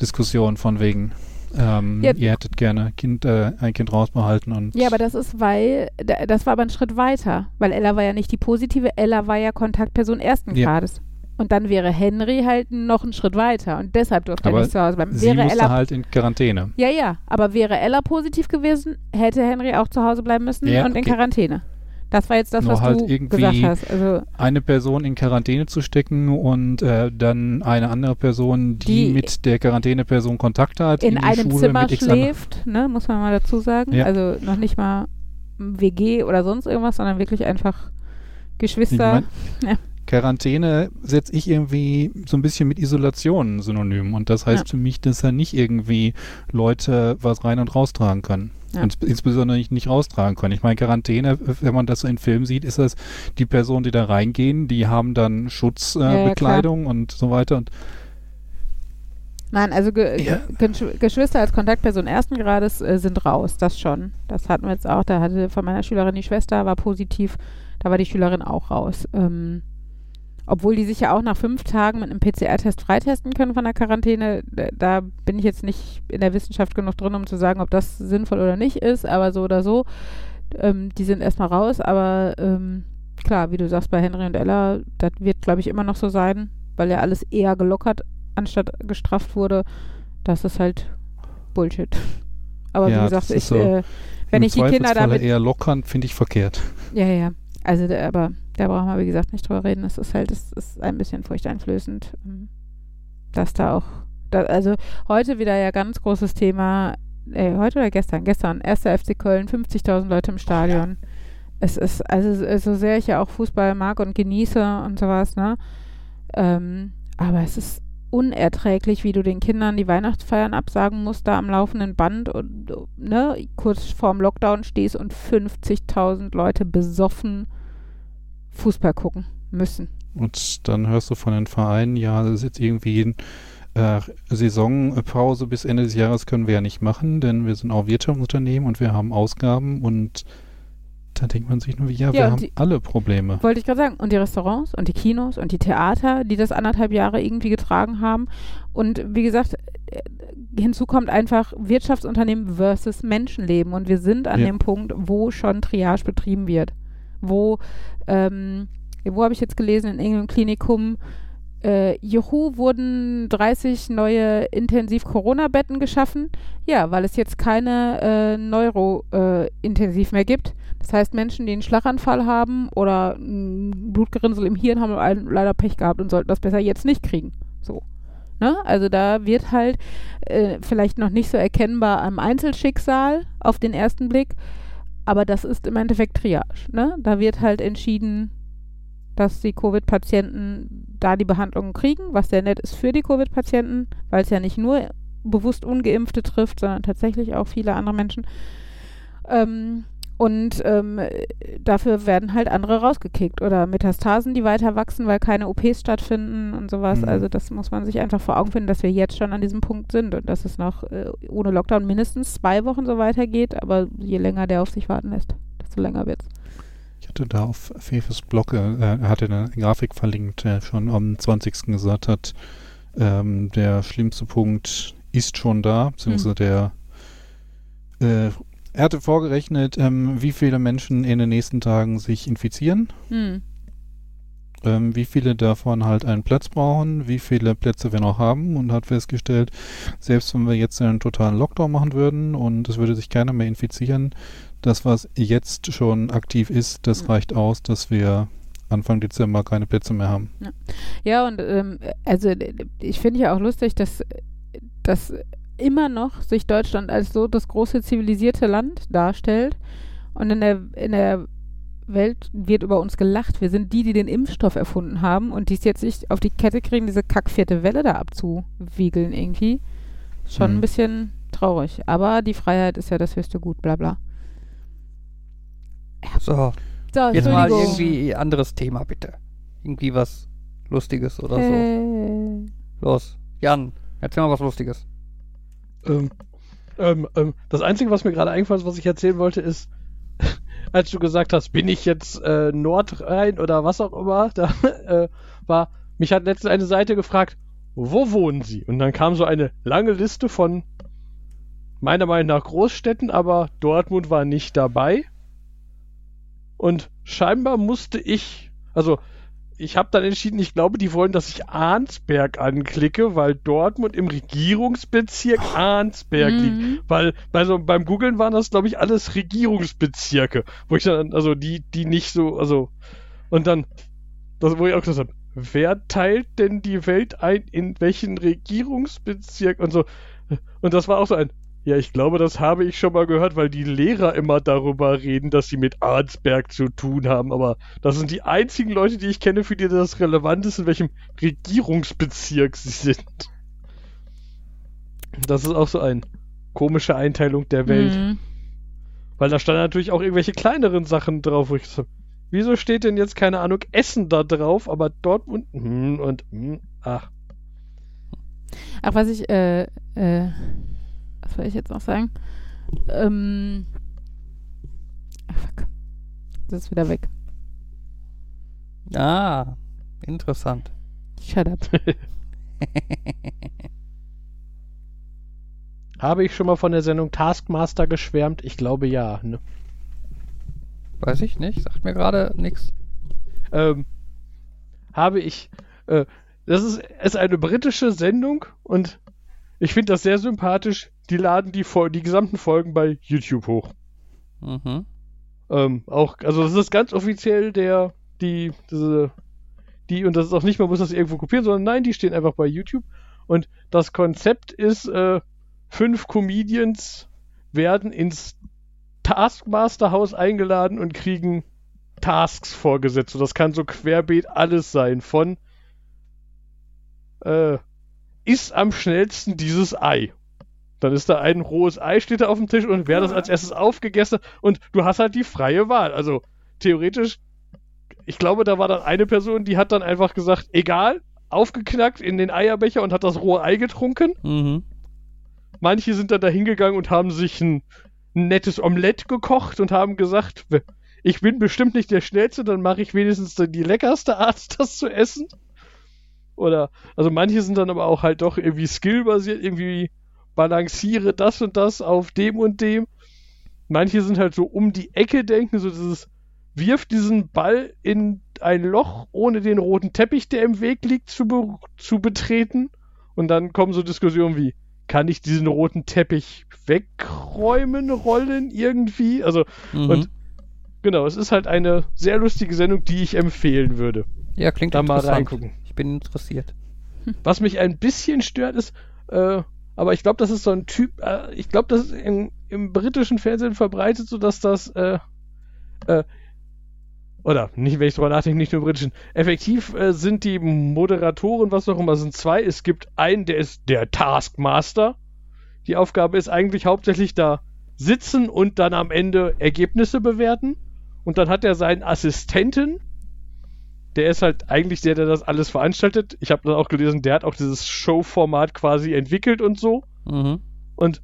Diskussion von wegen, ähm, ja, ihr hättet gerne kind, äh, ein Kind rausbehalten und. Ja, aber das ist, weil, das war aber ein Schritt weiter, weil Ella war ja nicht die positive, Ella war ja Kontaktperson ersten ja. Grades. Und dann wäre Henry halt noch einen Schritt weiter und deshalb durfte aber er nicht zu Hause bleiben. Sie wäre musste Ella, halt in Quarantäne. Ja, ja, aber wäre Ella positiv gewesen, hätte Henry auch zu Hause bleiben müssen ja, und in Quarantäne. Das war jetzt das, Nur was halt du irgendwie gesagt hast. Also eine Person in Quarantäne zu stecken und äh, dann eine andere Person, die, die mit der Quarantäneperson Kontakt hat, in, in einem Schule Zimmer schläft, ne, muss man mal dazu sagen. Ja. Also noch nicht mal WG oder sonst irgendwas, sondern wirklich einfach Geschwister. Ich mein, ja. Quarantäne setze ich irgendwie so ein bisschen mit Isolation synonym. Und das heißt ja. für mich, dass er nicht irgendwie Leute was rein und raustragen kann. Ja. Und insbesondere nicht, nicht raustragen können. Ich meine, Quarantäne, wenn man das so in Filmen sieht, ist das die Personen, die da reingehen, die haben dann Schutzbekleidung äh, ja, und so weiter. Und Nein, also Ge ja. Geschwister als Kontaktperson ersten Grades äh, sind raus, das schon. Das hatten wir jetzt auch. Da hatte von meiner Schülerin die Schwester, war positiv, da war die Schülerin auch raus. Ähm, obwohl die sich ja auch nach fünf Tagen mit einem PCR-Test freitesten können von der Quarantäne. Da bin ich jetzt nicht in der Wissenschaft genug drin, um zu sagen, ob das sinnvoll oder nicht ist, aber so oder so. Ähm, die sind erstmal raus, aber ähm, klar, wie du sagst, bei Henry und Ella, das wird, glaube ich, immer noch so sein, weil ja alles eher gelockert anstatt gestrafft wurde. Das ist halt Bullshit. Aber ja, wie gesagt, ich, so äh, wenn ich die Kinder damit. eher lockern, finde ich verkehrt. Ja, ja. Also, aber da brauchen wir, wie gesagt, nicht drüber reden. Es ist halt, es ist ein bisschen furchteinflößend, ähm, dass da auch, da, also heute wieder ja ganz großes Thema, äh, heute oder gestern? Gestern, 1. FC Köln, 50.000 Leute im Stadion. Ja. Es ist, also so sehr ich ja auch Fußball mag und genieße und sowas, ne? Ähm, aber es ist unerträglich, wie du den Kindern die Weihnachtsfeiern absagen musst, da am laufenden Band und ne, kurz vorm Lockdown stehst und 50.000 Leute besoffen Fußball gucken müssen. Und dann hörst du von den Vereinen, ja, das ist jetzt irgendwie äh, Saisonpause bis Ende des Jahres können wir ja nicht machen, denn wir sind auch Wirtschaftsunternehmen und wir haben Ausgaben und da denkt man sich nur, ja, ja wir haben die, alle Probleme. Wollte ich gerade sagen. Und die Restaurants und die Kinos und die Theater, die das anderthalb Jahre irgendwie getragen haben. Und wie gesagt, äh, hinzu kommt einfach Wirtschaftsunternehmen versus Menschenleben. Und wir sind an ja. dem Punkt, wo schon Triage betrieben wird wo, ähm, wo habe ich jetzt gelesen, in irgendeinem Klinikum, äh, juhu, wurden 30 neue Intensiv-Corona-Betten geschaffen. Ja, weil es jetzt keine äh, Neuro-Intensiv äh, mehr gibt. Das heißt, Menschen, die einen Schlaganfall haben oder ein Blutgerinnsel im Hirn haben leider Pech gehabt und sollten das besser jetzt nicht kriegen. So. Ne? Also da wird halt äh, vielleicht noch nicht so erkennbar am Einzelschicksal auf den ersten Blick, aber das ist im Endeffekt Triage. Ne? Da wird halt entschieden, dass die Covid-Patienten da die Behandlung kriegen, was sehr nett ist für die Covid-Patienten, weil es ja nicht nur bewusst Ungeimpfte trifft, sondern tatsächlich auch viele andere Menschen. Ähm, und ähm, dafür werden halt andere rausgekickt oder Metastasen, die weiter wachsen, weil keine OPs stattfinden und sowas. Mhm. Also das muss man sich einfach vor Augen finden, dass wir jetzt schon an diesem Punkt sind und dass es noch äh, ohne Lockdown mindestens zwei Wochen so weitergeht. Aber je länger der auf sich warten lässt, desto länger wird's. Hatte da auf Fefes Blog, äh, er hatte eine Grafik verlinkt, der schon am 20. gesagt hat, ähm, der schlimmste Punkt ist schon da, beziehungsweise der äh, er hatte vorgerechnet, ähm, wie viele Menschen in den nächsten Tagen sich infizieren, Hm. ähm, wie viele davon halt einen Platz brauchen, wie viele Plätze wir noch haben und hat festgestellt, selbst wenn wir jetzt einen totalen Lockdown machen würden und es würde sich keiner mehr infizieren, das, was jetzt schon aktiv ist, das Ja. reicht aus, dass wir Anfang Dezember keine Plätze mehr haben. Ja, und ähm, also ich finde ja auch lustig, dass, dass immer noch sich Deutschland als so das große zivilisierte Land darstellt und in der, in der Welt wird über uns gelacht. Wir sind die, die den Impfstoff erfunden haben und die es jetzt nicht auf die Kette kriegen, diese kackvierte Welle da abzuwiegeln irgendwie. Schon Hm. ein bisschen traurig. Aber die Freiheit ist ja das höchste Gut, bla bla. So, So, jetzt mal irgendwie anderes Thema, bitte. Irgendwie was Lustiges oder so. Äh, Los, Jan, erzähl mal was Lustiges. Ähm, ähm, ähm, das Einzige, was mir gerade eingefallen ist, was ich erzählen wollte, ist, als du gesagt hast, bin ich jetzt äh, Nordrhein oder was auch immer, da äh, war, mich hat letztens eine Seite gefragt, wo wohnen Sie? Und dann kam so eine lange Liste von meiner Meinung nach Großstädten, aber Dortmund war nicht dabei. Und scheinbar musste ich, also ich habe dann entschieden, ich glaube, die wollen, dass ich Arnsberg anklicke, weil Dortmund im Regierungsbezirk Arnsberg liegt. mhm. Weil bei so, beim Googlen waren das, glaube ich, alles Regierungsbezirke, wo ich dann, also die, die nicht so, also, und dann, das, wo ich auch gesagt habe, wer teilt denn die Welt ein, in welchen Regierungsbezirk und so. Und das war auch so ein, ja, ich glaube, das habe ich schon mal gehört, weil die Lehrer immer darüber reden, dass sie mit Arnsberg zu tun haben. Aber das sind die einzigen Leute, die ich kenne, für die das relevant ist, in welchem Regierungsbezirk sie sind. Das ist auch so eine komische Einteilung der Welt. Mhm. Weil da standen natürlich auch irgendwelche kleineren Sachen drauf, wo ich so, wieso steht denn jetzt, keine Ahnung, Essen da drauf, aber Dortmund hm, und hm, ach. Ach, was ich, äh, äh, was soll ich jetzt noch sagen? Ähm, ach, fuck. Das ist wieder weg. Ah, interessant. Shut up. Habe ich schon mal von der Sendung Taskmaster geschwärmt? Ich glaube ja. Ne? Weiß ich nicht, sagt mir gerade nichts. Ähm, habe ich. Äh, das ist, ist eine britische Sendung und ich finde das sehr sympathisch. Die laden die, die gesamten Folgen bei YouTube hoch. Mhm. Ähm, auch, also das ist ganz offiziell der, die, diese, die, und das ist auch nicht, man muss das irgendwo kopieren, sondern nein, die stehen einfach bei YouTube. Und das Konzept ist, äh, fünf Comedians werden ins Taskmaster-Haus eingeladen und kriegen Tasks vorgesetzt. Und das kann so querbeet alles sein. Von äh, ist am schnellsten dieses Ei. Dann ist da ein rohes Ei, steht da auf dem Tisch und wer das als erstes aufgegessen hat. Und du hast halt die freie Wahl. Also theoretisch, ich glaube, da war dann eine Person, die hat dann einfach gesagt, egal, aufgeknackt in den Eierbecher und hat das rohe Ei getrunken. Mhm. Manche sind dann da hingegangen und haben sich ein, nettes Omelett gekocht und haben gesagt, ich bin bestimmt nicht der Schnellste, dann mache ich wenigstens die leckerste Art, das zu essen. Oder, also manche sind dann aber auch halt doch irgendwie skillbasiert, irgendwie balanciere das und das auf dem und dem. Manche sind halt so um die Ecke denken, so dieses, wirf diesen Ball in ein Loch, ohne den roten Teppich, der im Weg liegt, zu, be zu betreten. Und dann kommen so Diskussionen wie, kann ich diesen roten Teppich wegräumen, rollen irgendwie? Also, Mhm. und genau, es ist halt eine sehr lustige Sendung, die ich empfehlen würde. Ja, klingt da mal reingucken. Ich bin interessiert. Was mich ein bisschen stört ist, äh, aber ich glaube, das ist so ein Typ, äh, ich glaube, das ist in, im britischen Fernsehen verbreitet, so dass das, äh, äh, oder nicht, wenn ich drüber nachdenke, nicht nur im britischen. Effektiv äh, sind die Moderatoren, was auch immer, sind zwei. Es gibt einen, der ist der Taskmaster. Die Aufgabe ist eigentlich hauptsächlich da sitzen und dann am Ende Ergebnisse bewerten. Und dann hat er seinen Assistenten, der ist halt eigentlich der, der das alles veranstaltet. Ich habe dann auch gelesen, der hat auch dieses Show-Format quasi entwickelt und so. Mhm. Und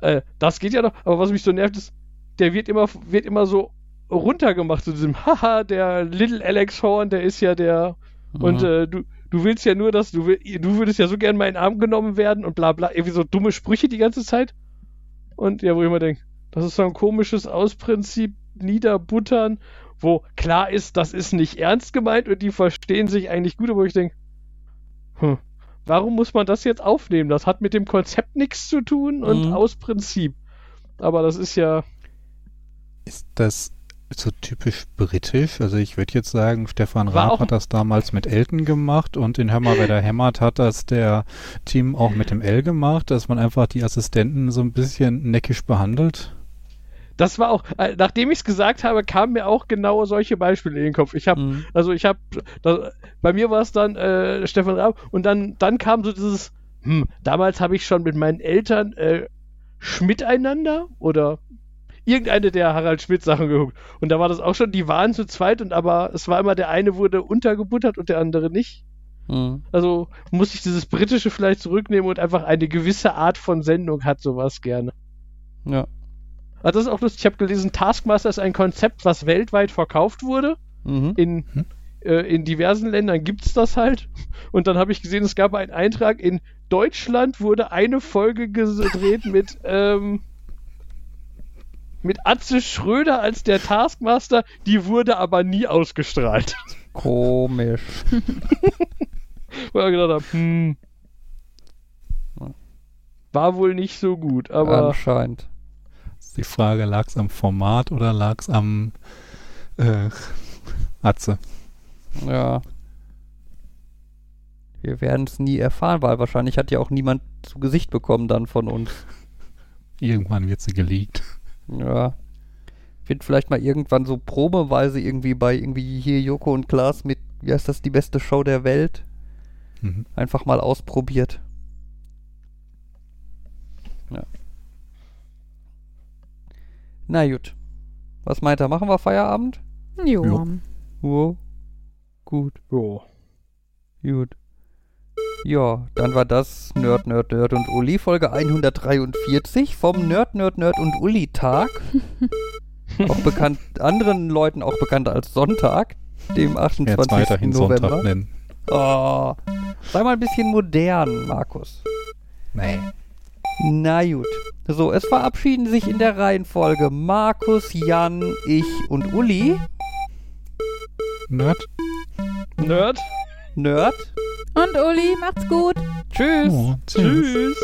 äh, das geht ja noch, aber was mich so nervt ist, der wird immer, wird immer so runtergemacht zu diesem Haha, der Little Alex Horn, der ist ja der und Mhm. äh, du, du willst ja nur, dass du will, du würdest ja so gern mal in den Arm genommen werden und bla bla, irgendwie so dumme Sprüche die ganze Zeit. Und ja, wo ich immer denke, das ist so ein komisches Ausprinzip, niederbuttern, wo klar ist, das ist nicht ernst gemeint und die verstehen sich eigentlich gut, aber wo ich denke, hm, warum muss man das jetzt aufnehmen? Das hat mit dem Konzept nichts zu tun und Mhm. aus Prinzip. Aber das ist ja, Ist das so typisch britisch? Also ich würde jetzt sagen, Stefan Raab hat das damals mit Elton gemacht und in Hammer wer der hämmert hat das der Team auch mit dem L gemacht, dass man einfach die Assistenten so ein bisschen neckisch behandelt. Das war auch, äh, nachdem ich es gesagt habe, kamen mir auch genau solche Beispiele in den Kopf. Ich habe Mhm. Also ich habe, bei mir war es dann äh, Stefan Raab und dann, dann kam so dieses, hm, damals habe ich schon mit meinen Eltern äh, Schmiteinander oder irgendeine der Harald Schmidt Sachen geguckt und da war das auch schon, die waren zu zweit und aber es war immer der eine wurde untergebuttert und der andere nicht. Mhm. Also muss ich dieses britische vielleicht zurücknehmen und einfach eine gewisse Art von Sendung hat sowas gerne. Ja. Also das ist auch lustig, ich habe gelesen, Taskmaster ist ein Konzept, was weltweit verkauft wurde Mhm. in, äh, in diversen Ländern gibt's das halt. Und dann habe ich gesehen, es gab einen Eintrag, in Deutschland wurde eine Folge gedreht mit, ähm, mit Atze Schröder als der Taskmaster, die wurde aber nie ausgestrahlt. Komisch. Wo ich gedacht habe, hm, war wohl nicht so gut, aber Anscheinend. Die Frage, lag es am Format oder lag es am äh, Atze? Ja. Wir werden es nie erfahren, weil wahrscheinlich hat ja auch niemand zu Gesicht bekommen dann von uns. Irgendwann wird sie geleakt. Ja. Wird vielleicht mal irgendwann so probeweise irgendwie bei irgendwie hier Joko und Klaas mit, wie heißt das, die beste Show der Welt, Mhm. einfach mal ausprobiert. Ja. Na gut. Was meint er? Machen wir Feierabend? Jo. Jo. Wow. Gut. jo. Gut. Ja, dann war das Nerd, Nerd, Nerd und Uli, Folge 143 vom Nerd, Nerd, Nerd und Uli Tag. auch bekannt, anderen Leuten auch bekannt als Sonntag, dem Jetzt 28. weiterhin November. Sonntag nennen. Oh, sei mal ein bisschen modern, Markus. Nee. Na gut. So, es verabschieden sich in der Reihenfolge Markus, Jan, ich und Uli. Nerd? Nerd. Nerd. Und Uli, macht's gut. Tschüss. Oh, tschüss. Tschüss.